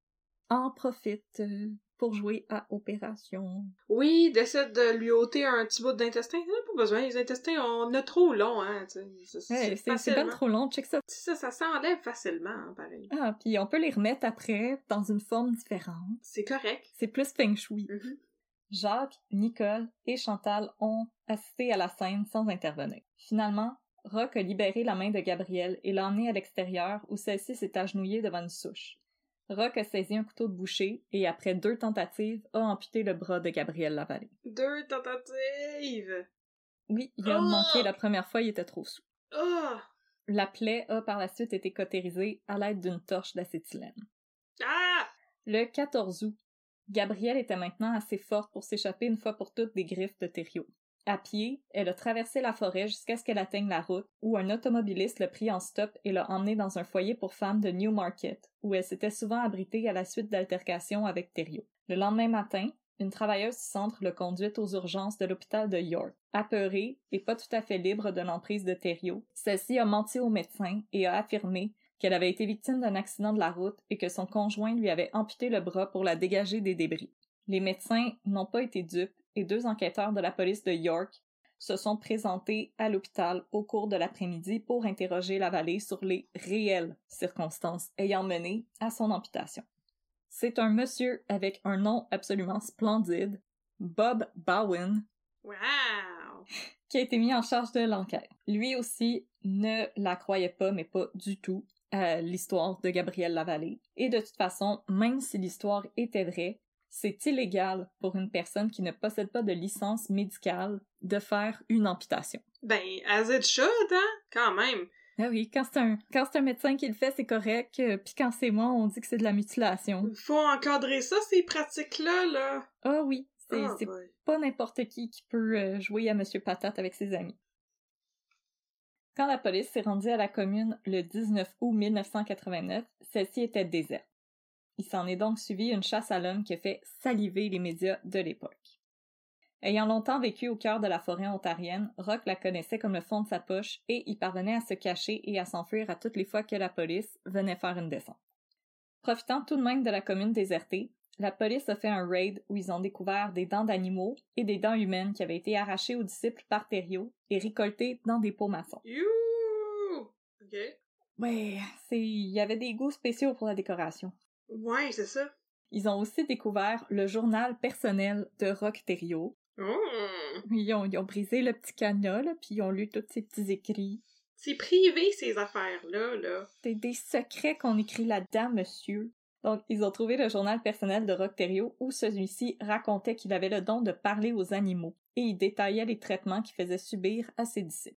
[SPEAKER 2] en profite euh, pour jouer à Opération.
[SPEAKER 1] Oui, d'essayer de lui ôter un petit bout d'intestin. Pas besoin. Les intestins, on a trop long, hein. C'est- c'est
[SPEAKER 2] bien trop long, check ça.
[SPEAKER 1] Ça, ça s'enlève facilement, hein, pareil.
[SPEAKER 2] Ah, puis on peut les remettre après dans une forme différente.
[SPEAKER 1] C'est correct.
[SPEAKER 2] C'est plus feng shui.
[SPEAKER 1] Mhm.
[SPEAKER 2] Jacques, Nicole et Chantal ont assisté à la scène sans intervenir. Finalement, Rock a libéré la main de Gabrielle et l'a emmenée à l'extérieur où celle-ci s'est agenouillée devant une souche. Rock a saisi un couteau de boucher et, après deux tentatives, a amputé le bras de Gabrielle Lavallée.
[SPEAKER 1] Deux tentatives.
[SPEAKER 2] Oui, il a
[SPEAKER 1] Oh!
[SPEAKER 2] manqué la première fois, il était trop sous.
[SPEAKER 1] Oh!
[SPEAKER 2] La plaie a par la suite été cautérisée à l'aide d'une torche d'acétylène.
[SPEAKER 1] Ah!
[SPEAKER 2] Le 14 août, Gabrielle était maintenant assez forte pour s'échapper une fois pour toutes des griffes de Thériault. À pied, elle a traversé la forêt jusqu'à ce qu'elle atteigne la route, où un automobiliste l'a pris en stop et l'a emmenée dans un foyer pour femmes de Newmarket, où elle s'était souvent abritée à la suite d'altercations avec Thériault. Le lendemain matin, une travailleuse du centre l'a conduite aux urgences de l'hôpital de York. Apeurée et pas tout à fait libre de l'emprise de Thériault, celle-ci a menti au médecin et a affirmé qu'elle avait été victime d'un accident de la route et que son conjoint lui avait amputé le bras pour la dégager des débris. Les médecins n'ont pas été dupes et deux enquêteurs de la police de York se sont présentés à l'hôpital au cours de l'après-midi pour interroger la vallée sur les réelles circonstances ayant mené à son amputation. C'est un monsieur avec un nom absolument splendide, Bob Bowen,
[SPEAKER 1] Wow!
[SPEAKER 2] qui a été mis en charge de l'enquête. Lui aussi ne la croyait pas, mais pas du tout, à l'histoire de Gabrielle Lavallée. Et de toute façon, même si l'histoire était vraie, c'est illégal pour une personne qui ne possède pas de licence médicale de faire une amputation.
[SPEAKER 1] Ben, as it should, hein? Quand même.
[SPEAKER 2] Ah oui, quand c'est un, quand c'est un médecin qui le fait, c'est correct, euh, puis quand c'est moi, on dit que c'est de la mutilation.
[SPEAKER 1] Faut encadrer ça, ces pratiques-là, là.
[SPEAKER 2] Ah oui, c'est, c'est
[SPEAKER 1] boy.
[SPEAKER 2] pas n'importe qui qui peut euh, jouer à Monsieur Patate avec ses amis. Quand la police s'est rendue à la commune le 19 août 1989, celle-ci était déserte. Il s'en est donc suivi une chasse à l'homme qui a fait saliver les médias de l'époque. Ayant longtemps vécu au cœur de la forêt ontarienne, Rock la connaissait comme le fond de sa poche et y parvenait à se cacher et à s'enfuir à toutes les fois que la police venait faire une descente. Profitant tout de même de la commune désertée, la police a fait un raid où ils ont découvert des dents d'animaux et des dents humaines qui avaient été arrachées aux disciples par Thériault et récoltées dans des pots maçons.
[SPEAKER 1] Ok.
[SPEAKER 2] Ouais, c'est, il y avait des goûts spéciaux pour la décoration.
[SPEAKER 1] Ouais, c'est ça.
[SPEAKER 2] Ils ont aussi découvert le journal personnel de Rock Thériault.
[SPEAKER 1] Oh.
[SPEAKER 2] Ils ont, ils ont brisé le petit cadenas, là, puis ils ont lu tous ces petits écrits.
[SPEAKER 1] C'est privé, ces affaires-là, là.
[SPEAKER 2] C'est des secrets qu'on écrit là-dedans, monsieur. Donc, ils ont trouvé le journal personnel de Thériault où celui-ci racontait qu'il avait le don de parler aux animaux et il détaillait les traitements qu'il faisait subir à ses disciples.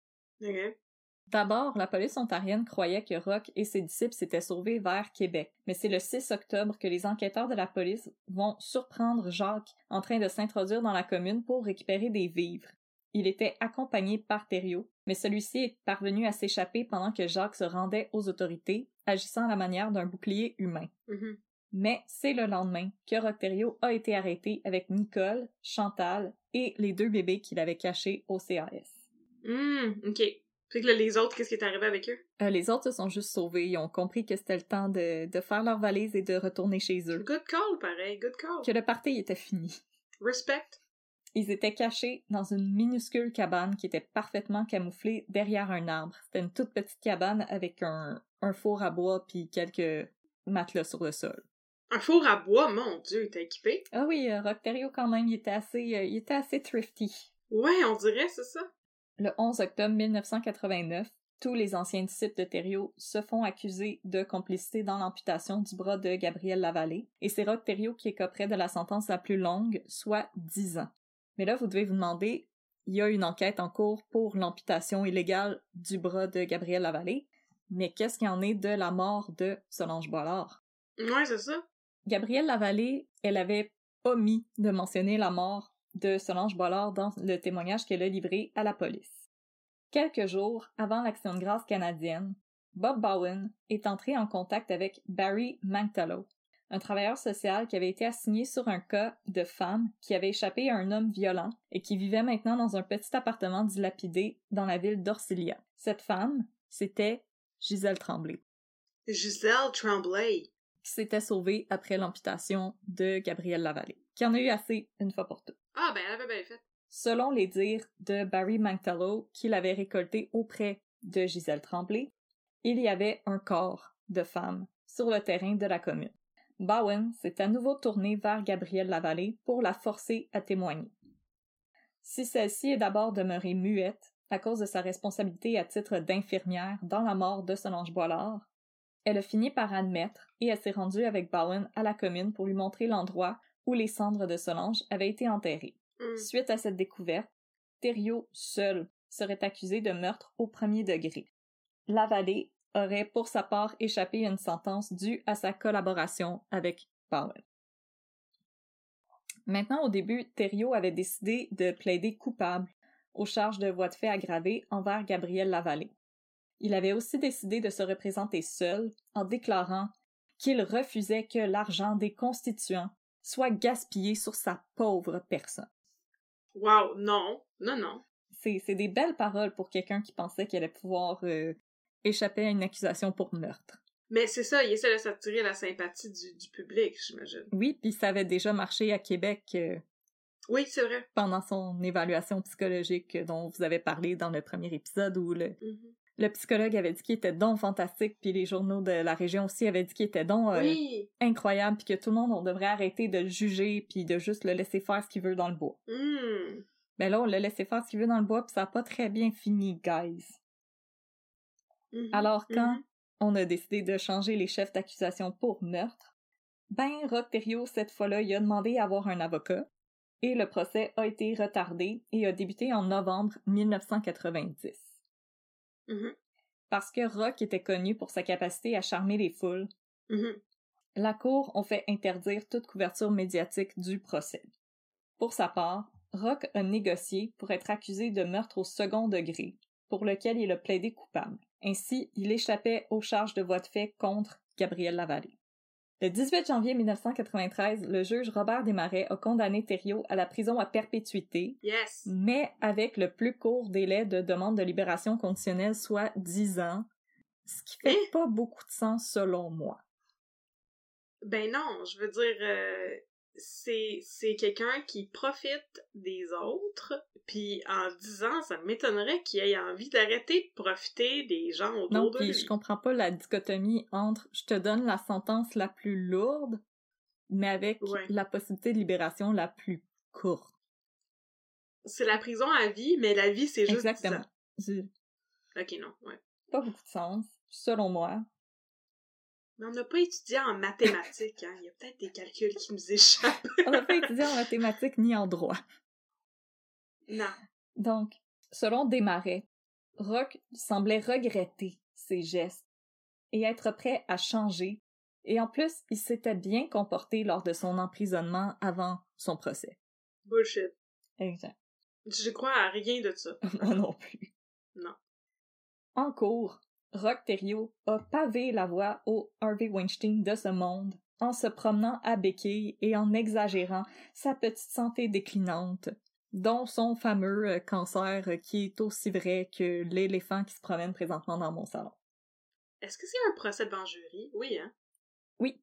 [SPEAKER 2] D'abord, la police ontarienne croyait que Rock et ses disciples s'étaient sauvés vers Québec, mais c'est le 6 octobre que les enquêteurs de la police vont surprendre Jacques en train de s'introduire dans la commune pour récupérer des vivres. Il était accompagné par Thériault, mais celui-ci est parvenu à s'échapper pendant que Jacques se rendait aux autorités, agissant à la manière d'un bouclier humain.
[SPEAKER 1] Mhm.
[SPEAKER 2] Mais c'est le lendemain que Thériault a été arrêté avec Nicole, Chantal et les deux bébés qu'il avait cachés au CAS.
[SPEAKER 1] Hmm, ok. Fait que là, les autres, qu'est-ce qui est arrivé avec eux?
[SPEAKER 2] Euh, les autres se sont juste sauvés. Ils ont compris que c'était le temps de, de faire leur valise et de retourner chez eux.
[SPEAKER 1] Good call, pareil, good call.
[SPEAKER 2] Que le party était fini.
[SPEAKER 1] Respect.
[SPEAKER 2] Ils étaient cachés dans une minuscule cabane qui était parfaitement camouflée derrière un arbre. C'était une toute petite cabane avec un, un four à bois puis quelques matelas sur le sol.
[SPEAKER 1] Un four à bois, mon dieu, t'es équipé?
[SPEAKER 2] Ah oui, euh, Rock Thériault, quand même, il était assez, euh, il était assez thrifty.
[SPEAKER 1] Ouais, on dirait, c'est ça.
[SPEAKER 2] Le 11 octobre 1989, tous les anciens disciples de Thériault se font accuser de complicité dans l'amputation du bras de Gabriel Lavallée, et c'est Roch Thériault qui écoperait de la sentence la plus longue, soit 10 ans. Mais là, vous devez vous demander, il y a une enquête en cours pour l'amputation illégale du bras de Gabriel Lavallée, mais qu'est-ce qu'il y en est de la mort de Solange Boilard?
[SPEAKER 1] Ouais, c'est ça.
[SPEAKER 2] Gabrielle Lavallée, elle avait omis de mentionner la mort de Solange Bollard dans le témoignage qu'elle a livré à la police. Quelques jours avant l'action de grâce canadienne, Bob Bowen est entré en contact avec Barry Mangtalo, un travailleur social qui avait été assigné sur un cas de femme qui avait échappé à un homme violent et qui vivait maintenant dans un petit appartement dilapidé dans la ville d'Orsilia. Cette femme, c'était Gisèle Tremblay
[SPEAKER 1] Giselle Tremblay.
[SPEAKER 2] qui s'était sauvée après l'amputation de Gabrielle Lavallée, qui en a eu assez une fois pour toutes.
[SPEAKER 1] Ah, ben, elle avait bien fait.
[SPEAKER 2] Selon les dires de Barry Mangtalo, qu'il avait récolté auprès de Gisèle Tremblay, il y avait un corps de femme sur le terrain de la commune. Bowen s'est à nouveau tourné vers Gabrielle Lavallée pour la forcer à témoigner. Si celle-ci est d'abord demeurée muette à cause de sa responsabilité à titre d'infirmière dans la mort de Solange Boilard, elle a fini par admettre et elle s'est rendue avec Bowen à la commune pour lui montrer l'endroit où les cendres de Solange avaient été enterrées.
[SPEAKER 1] Hmm.
[SPEAKER 2] Suite à cette découverte, Thériault seul serait accusé de meurtre au premier degré. Lavallée aurait pour sa part échappé à une sentence due à sa collaboration avec Bowen. Maintenant, au début, Thériault avait décidé de plaider coupable aux charges de voies de fait aggravées envers Gabriel Lavallée. Il avait aussi décidé de se représenter seul en déclarant qu'il refusait que l'argent des constituants soit gaspillé sur sa pauvre personne.
[SPEAKER 1] Wow, non. Non, non.
[SPEAKER 2] C'est, c'est des belles paroles pour quelqu'un qui pensait qu'il allait pouvoir euh, échapper à une accusation pour meurtre.
[SPEAKER 1] Mais c'est ça, il essaie de s'attirer la sympathie du, du public, j'imagine.
[SPEAKER 2] Oui, puis ça avait déjà marché à Québec euh,
[SPEAKER 1] Oui, c'est vrai.
[SPEAKER 2] pendant son évaluation psychologique dont vous avez parlé dans le premier épisode où le,
[SPEAKER 1] Mhm.
[SPEAKER 2] le psychologue avait dit qu'il était donc fantastique, puis les journaux de la région aussi avaient dit qu'il était donc euh,
[SPEAKER 1] Oui.
[SPEAKER 2] incroyable, puis que tout le monde on devrait arrêter de le juger, puis de juste le laisser faire ce qu'il veut dans le bois.
[SPEAKER 1] Hmm.
[SPEAKER 2] Ben là, on l'a laissé faire ce qu'il veut dans le bois, puis ça a pas très bien fini, guys.
[SPEAKER 1] Mhm.
[SPEAKER 2] Alors, quand
[SPEAKER 1] Mhm.
[SPEAKER 2] on a décidé de changer les chefs d'accusation pour meurtre, ben, Rock Thériault, cette fois-là, il a demandé à avoir un avocat, et le procès a été retardé et a débuté en novembre 1990.
[SPEAKER 1] Mhm.
[SPEAKER 2] Parce que Rock était connu pour sa capacité à charmer les foules, la Cour ont fait interdire toute couverture médiatique du procès. Pour sa part, Rock a négocié pour être accusé de meurtre au second degré, pour lequel il a plaidé coupable. Ainsi, il échappait aux charges de voie de fait contre Gabriel Lavallée. Le 18 janvier 1993, le juge Robert Desmarais a condamné Thériault à la prison à perpétuité,
[SPEAKER 1] Yes.
[SPEAKER 2] mais avec le plus court délai de demande de libération conditionnelle, soit 10 ans, ce qui fait
[SPEAKER 1] Hein?
[SPEAKER 2] pas beaucoup de sens selon moi.
[SPEAKER 1] Ben non, je veux dire, euh, c'est c'est quelqu'un qui profite des autres, puis en 10 ans, ça m'étonnerait qu'il ait envie d'arrêter de profiter des gens autour
[SPEAKER 2] Non,
[SPEAKER 1] de
[SPEAKER 2] puis
[SPEAKER 1] lui.
[SPEAKER 2] je comprends pas la dichotomie entre je te donne la sentence la plus lourde, mais avec
[SPEAKER 1] Ouais.
[SPEAKER 2] la possibilité de libération la plus courte.
[SPEAKER 1] C'est la prison à vie, mais la vie, c'est juste 10
[SPEAKER 2] Exactement.
[SPEAKER 1] ans. Ok, non, ouais.
[SPEAKER 2] pas beaucoup de sens, selon moi.
[SPEAKER 1] Mais on n'a pas étudié en mathématiques, hein. Il y a peut-être des calculs qui nous échappent.
[SPEAKER 2] On n'a pas étudié en mathématiques ni en droit.
[SPEAKER 1] non.
[SPEAKER 2] Donc, selon Desmarais, Rock semblait regretter ses gestes et être prêt à changer, et en plus, il s'était bien comporté lors de son emprisonnement avant son procès.
[SPEAKER 1] Bullshit.
[SPEAKER 2] Exact.
[SPEAKER 1] Je crois à rien de ça. <laughs>
[SPEAKER 2] Moi non plus.
[SPEAKER 1] Non.
[SPEAKER 2] En cours, Rock Thériault a pavé la voie au Harvey Weinstein de ce monde en se promenant à béquille et en exagérant sa petite santé déclinante, dont son fameux euh, cancer qui est aussi vrai que l'éléphant qui se promène présentement dans mon salon.
[SPEAKER 1] Est-ce que c'est un procès devant jury? Oui, hein?
[SPEAKER 2] Oui.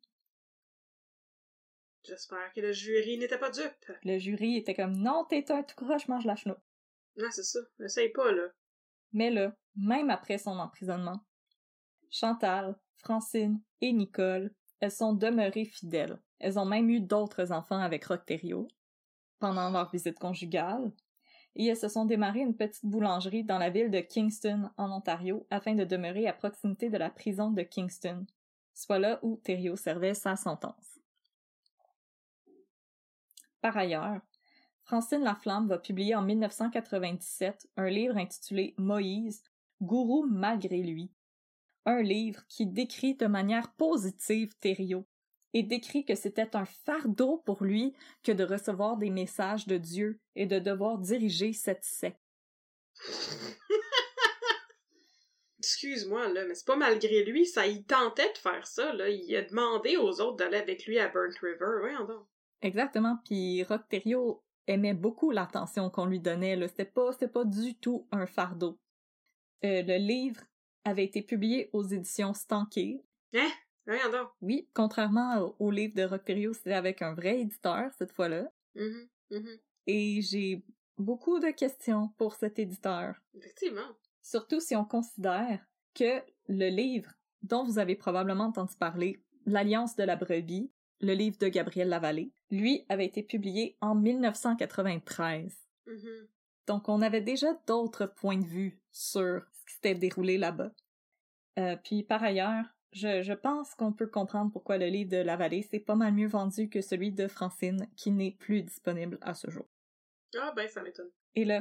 [SPEAKER 1] J'espère que le jury n'était pas dupe.
[SPEAKER 2] Le jury était comme non, t'es un tout croche, mange la chenoute.
[SPEAKER 1] Non, c'est ça. Essaye pas, là.
[SPEAKER 2] Mais là, même après son emprisonnement, Chantal, Francine et Nicole, elles sont demeurées fidèles. Elles ont même eu d'autres enfants avec Thériault pendant leur visite conjugale. Et elles se sont démarrées une petite boulangerie dans la ville de Kingston, en Ontario, afin de demeurer à proximité de la prison de Kingston, soit là où Thériault servait sa sentence. Par ailleurs, Francine Laflamme va publier en 1997 un livre intitulé Moïse, gourou malgré lui. Un livre qui décrit de manière positive Thériault et décrit que c'était un fardeau pour lui que de recevoir des messages de Dieu et de devoir diriger cette secte. <laughs>
[SPEAKER 1] Excuse-moi, là, mais c'est pas malgré lui, ça, il tentait de faire ça, là. Il a demandé aux autres d'aller avec lui à Burnt River. Voyons donc.
[SPEAKER 2] Exactement, puis Rock Thériault aimait beaucoup l'attention qu'on lui donnait, là. C'était pas, c'était pas du tout un fardeau. Euh, le livre avait été publié aux éditions Stanké.
[SPEAKER 1] Hein? Donc.
[SPEAKER 2] Oui, contrairement au, au livre de Rock Thériault, c'était avec un vrai éditeur cette fois-là.
[SPEAKER 1] Mhm, mhm.
[SPEAKER 2] Et j'ai beaucoup de questions pour cet éditeur.
[SPEAKER 1] Effectivement.
[SPEAKER 2] Surtout si on considère que le livre dont vous avez probablement entendu parler, L'Alliance de la brebis, le livre de Gabriel Lavallée, lui avait été publié en 1993.
[SPEAKER 1] Mhm.
[SPEAKER 2] Donc on avait déjà d'autres points de vue sur ce qui s'était déroulé là-bas. Euh, puis par ailleurs, je, je pense qu'on peut comprendre pourquoi le livre de Lavallée c'est pas mal mieux vendu que celui de Francine qui n'est plus disponible à ce jour.
[SPEAKER 1] Ah ben, ça m'étonne.
[SPEAKER 2] Et le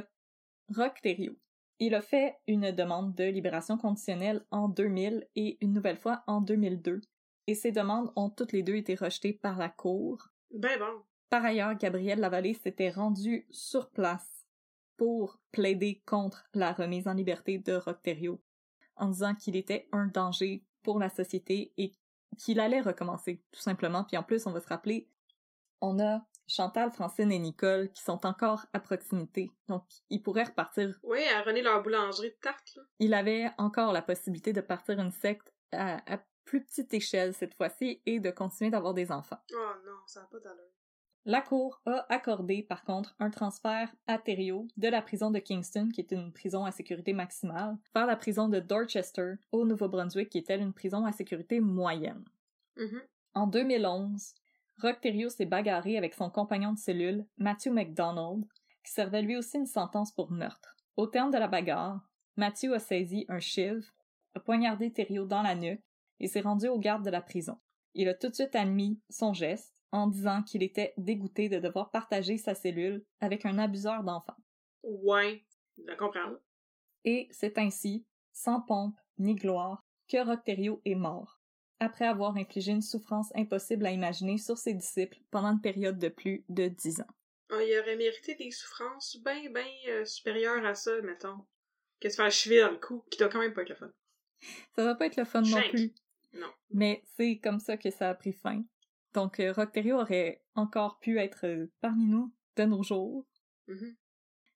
[SPEAKER 2] Rock Thériault. Il a fait une demande de libération conditionnelle en 2000 et une nouvelle fois en 2002. Et ces demandes ont toutes les deux été rejetées par la Cour.
[SPEAKER 1] Ben bon.
[SPEAKER 2] Par ailleurs, Gabriel Lavallée s'était rendu sur place pour plaider contre la remise en liberté de Thériault, en disant qu'il était un danger pour la société et qu'il allait recommencer, tout simplement. Puis en plus, on va se rappeler, on a Chantal, Francine et Nicole qui sont encore à proximité. Donc, ils pourraient repartir.
[SPEAKER 1] Oui, à René leur boulangerie de tarte, là.
[SPEAKER 2] Il avait encore la possibilité de partir une secte à, à plus petite échelle cette fois-ci et de continuer d'avoir des enfants.
[SPEAKER 1] Oh non, ça n'a pas d'allure.
[SPEAKER 2] La Cour a accordé, par contre, un transfert à Thériault de la prison de Kingston, qui est une prison à sécurité maximale, vers la prison de Dorchester, au Nouveau-Brunswick, qui est elle une prison à sécurité moyenne.
[SPEAKER 1] Mhm.
[SPEAKER 2] En 2011, Rock Thériault s'est bagarré avec son compagnon de cellule, Matthew McDonald, qui servait lui aussi une sentence pour meurtre. Au terme de la bagarre, Matthew a saisi un chive, a poignardé Thériault dans la nuque et s'est rendu aux gardes de la prison. Il a tout de suite admis son geste en disant qu'il était dégoûté de devoir partager sa cellule avec un abuseur d'enfants.
[SPEAKER 1] Ouais, je comprends.
[SPEAKER 2] Et c'est ainsi, sans pompe ni gloire, que Rocterio est mort, après avoir infligé une souffrance impossible à imaginer sur ses disciples pendant une période de plus de dix ans.
[SPEAKER 1] Ah, il aurait mérité des souffrances bien, bien euh, supérieures à ça, mettons. Que se faire cheviller dans le cou, qui doit quand même pas être le fun.
[SPEAKER 2] Ça va pas être le fun non plus.
[SPEAKER 1] Non.
[SPEAKER 2] Mais c'est comme ça que ça a pris fin. Donc, euh, Rocterio aurait encore pu être euh, parmi nous de nos jours.
[SPEAKER 1] Mhm.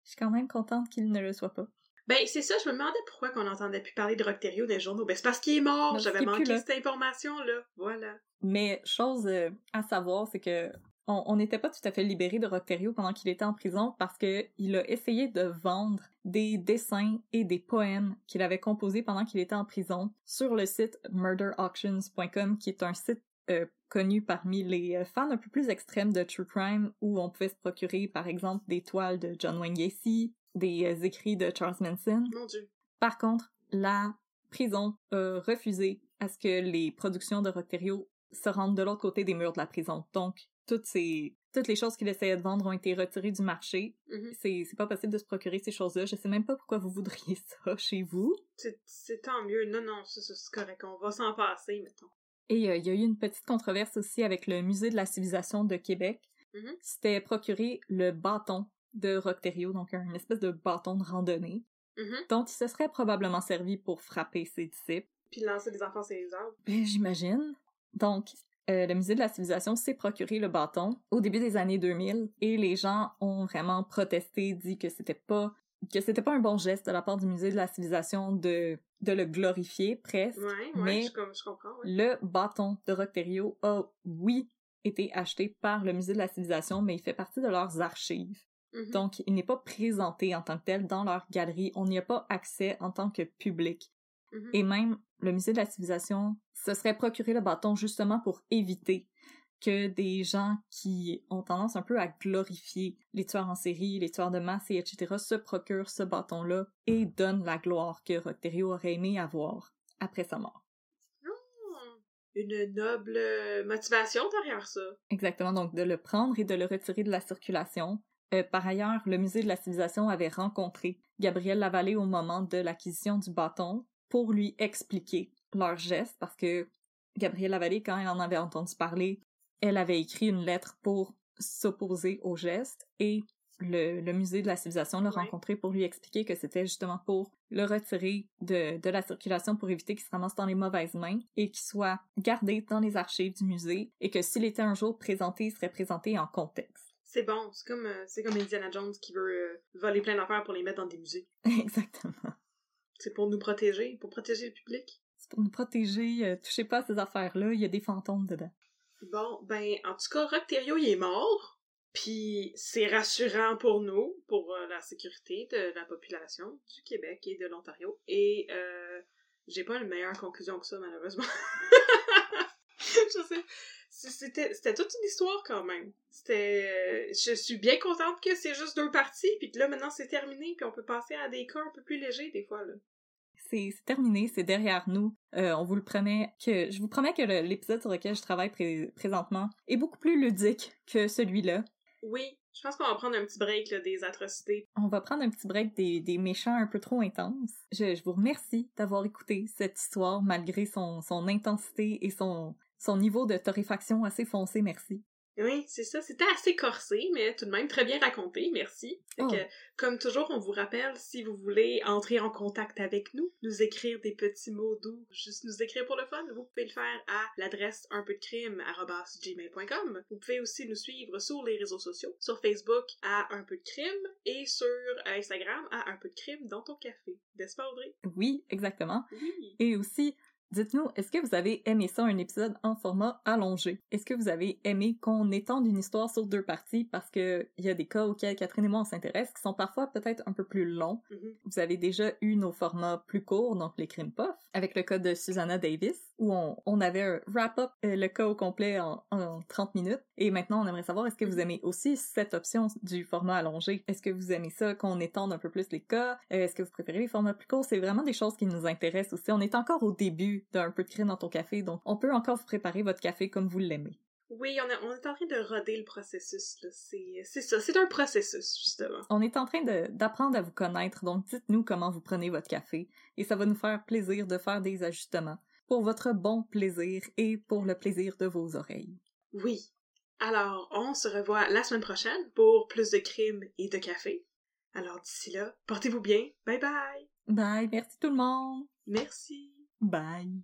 [SPEAKER 2] Je suis quand même contente qu'il ne le soit pas.
[SPEAKER 1] Ben, c'est ça, je me demandais pourquoi qu'on n'entendait plus parler de Rocterio dans les journaux. Ben, c'est parce qu'il est mort, j'avais manqué
[SPEAKER 2] là.
[SPEAKER 1] cette information-là. Voilà.
[SPEAKER 2] Mais chose euh, à savoir, c'est que on n'était pas tout à fait libéré de Rocterio pendant qu'il était en prison parce que il a essayé de vendre des dessins et des poèmes qu'il avait composés pendant qu'il était en prison sur le site murderauctions.com qui est un site euh, connu parmi les euh, fans un peu plus extrêmes de true crime où on pouvait se procurer par exemple des toiles de John Wayne Gacy, des euh, écrits de Charles Manson.
[SPEAKER 1] Mon Dieu.
[SPEAKER 2] Par contre, la prison a refusé à ce que les productions de Rocterio se rendent de l'autre côté des murs de la prison. Donc, toutes ces toutes les choses qu'il essayait de vendre ont été retirées du marché.
[SPEAKER 1] Mhm.
[SPEAKER 2] C'est c'est pas possible de se procurer ces choses-là. Je sais même pas pourquoi vous voudriez <laughs> ça chez vous.
[SPEAKER 1] C'est- tant mieux. Non, non, c'est correct. On va s'en passer, mettons.
[SPEAKER 2] Et euh, il y a eu une petite controverse aussi avec le Musée de la civilisation de Québec.
[SPEAKER 1] Mhm.
[SPEAKER 2] C'était procuré le bâton de Rocterio, donc un espèce de bâton de randonnée,
[SPEAKER 1] Mhm.
[SPEAKER 2] dont il se serait probablement servi pour frapper ses disciples.
[SPEAKER 1] Puis lancer des enfants sur les arbres.
[SPEAKER 2] Ben, J'imagine. Donc, euh, le musée de la civilisation s'est procuré le bâton au début des années 2000 et les gens ont vraiment protesté, dit que c'était pas que c'était pas un bon geste de la part du musée de la civilisation de de le glorifier presque.
[SPEAKER 1] Ouais, ouais,
[SPEAKER 2] Mais-
[SPEAKER 1] je, com- je comprends, ouais.
[SPEAKER 2] Le bâton de Rocterio a oui été acheté par le musée de la civilisation, mais il fait partie de leurs archives.
[SPEAKER 1] Mhm.
[SPEAKER 2] Donc, il n'est pas présenté en tant que tel dans leur galerie. On n'y a pas accès en tant que public.
[SPEAKER 1] Mhm.
[SPEAKER 2] Et même le musée de la civilisation se serait procuré le bâton justement pour éviter que des gens qui ont tendance un peu à glorifier les tueurs en série, les tueurs de masse et etc. se procurent ce bâton-là et donnent la gloire que Rocterio aurait aimé avoir après sa mort.
[SPEAKER 1] Hmm. Une noble euh, motivation derrière ça.
[SPEAKER 2] Exactement, donc de le prendre et de le retirer de la circulation. Euh, par ailleurs, le musée de la civilisation avait rencontré Gabriel Lavallée au moment de l'acquisition du bâton pour lui expliquer leur geste parce que Gabrielle Lavallée, quand elle en avait entendu parler, elle avait écrit une lettre pour s'opposer au geste et le, le musée de la civilisation l'a
[SPEAKER 1] Ouais.
[SPEAKER 2] rencontré pour lui expliquer que c'était justement pour le retirer de, de la circulation pour éviter qu'il se ramasse dans les mauvaises mains et qu'il soit gardé dans les archives du musée et que s'il était un jour présenté, il serait présenté en contexte.
[SPEAKER 1] C'est bon, c'est comme, euh, c'est comme Indiana Jones qui veut euh, voler plein d'affaires pour les mettre dans des musées. <laughs>
[SPEAKER 2] Exactement.
[SPEAKER 1] C'est pour nous protéger, pour protéger le public?
[SPEAKER 2] C'est pour nous protéger, euh, touchez pas à ces affaires-là, il y a des fantômes dedans.
[SPEAKER 1] Bon, ben, en tout cas, Rocterio, il est mort. Puis c'est rassurant pour nous, pour euh, la sécurité de la population du Québec et de l'Ontario. Et euh, j'ai pas une meilleure conclusion que ça, malheureusement. <laughs> je sais. C'était, c'était toute une histoire quand même. C'était, je suis bien contente que c'est juste deux parties, puis que là maintenant c'est terminé, puis on peut passer à des cas un peu plus légers des fois là.
[SPEAKER 2] C'est c'est terminé, c'est derrière nous. Euh, on vous le promet que je vous promets que le- l'épisode sur lequel je travaille pré- présentement est beaucoup plus ludique que celui-là.
[SPEAKER 1] Oui, je pense qu'on va prendre un petit break là, des atrocités.
[SPEAKER 2] On va prendre un petit break des, des méchants un peu trop intenses. Je, je vous remercie d'avoir écouté cette histoire malgré son, son intensité et son, son niveau de torréfaction assez foncé, merci.
[SPEAKER 1] Oui, c'est ça. C'était assez corsé, mais tout de même très bien raconté. Merci.
[SPEAKER 2] Oh.
[SPEAKER 1] que, comme toujours, on vous rappelle, si vous voulez entrer en contact avec nous, nous écrire des petits mots doux, juste nous écrire pour le fun, vous pouvez le faire à l'adresse un peu de crime gmail.com. Vous pouvez aussi nous suivre sur les réseaux sociaux, sur Facebook à un peu de crime et sur Instagram à un peu de crime dans ton café. N'est-ce pas, Audrey?
[SPEAKER 2] Oui, exactement.
[SPEAKER 1] Oui.
[SPEAKER 2] Et aussi, Dites-nous, est-ce que vous avez aimé ça, un épisode en format allongé? Est-ce que vous avez aimé qu'on étende une histoire sur deux parties parce que il y a des cas auxquels Catherine et moi on s'intéresse qui sont parfois peut-être un peu plus longs?
[SPEAKER 1] Mhm.
[SPEAKER 2] Vous avez déjà eu nos formats plus courts, donc les crimes puff, avec le cas de Susanna Davis, où on, on avait un wrap-up, euh, le cas au complet en, en 30 minutes. Et maintenant, on aimerait savoir, est-ce que vous aimez aussi cette option du format allongé? Est-ce que vous aimez ça, qu'on étende un peu plus les cas? Euh, est-ce que vous préférez les formats plus courts? C'est vraiment des choses qui nous intéressent aussi. On est encore au début d'un peu de crime dans ton café, donc on peut encore vous préparer votre café comme vous l'aimez.
[SPEAKER 1] Oui, on, est- on est en train de roder le processus. C'est ça, c'est un processus, justement.
[SPEAKER 2] On est en train d'apprendre à vous connaître, donc dites-nous comment vous prenez votre café, et ça va nous faire plaisir de faire des ajustements pour votre bon plaisir et pour le plaisir de vos oreilles.
[SPEAKER 1] Oui. Alors, on se revoit la semaine prochaine pour plus de crimes et de café. Alors d'ici là, portez-vous bien. Bye bye.
[SPEAKER 2] Bye, merci tout le monde.
[SPEAKER 1] Merci.
[SPEAKER 2] Bye.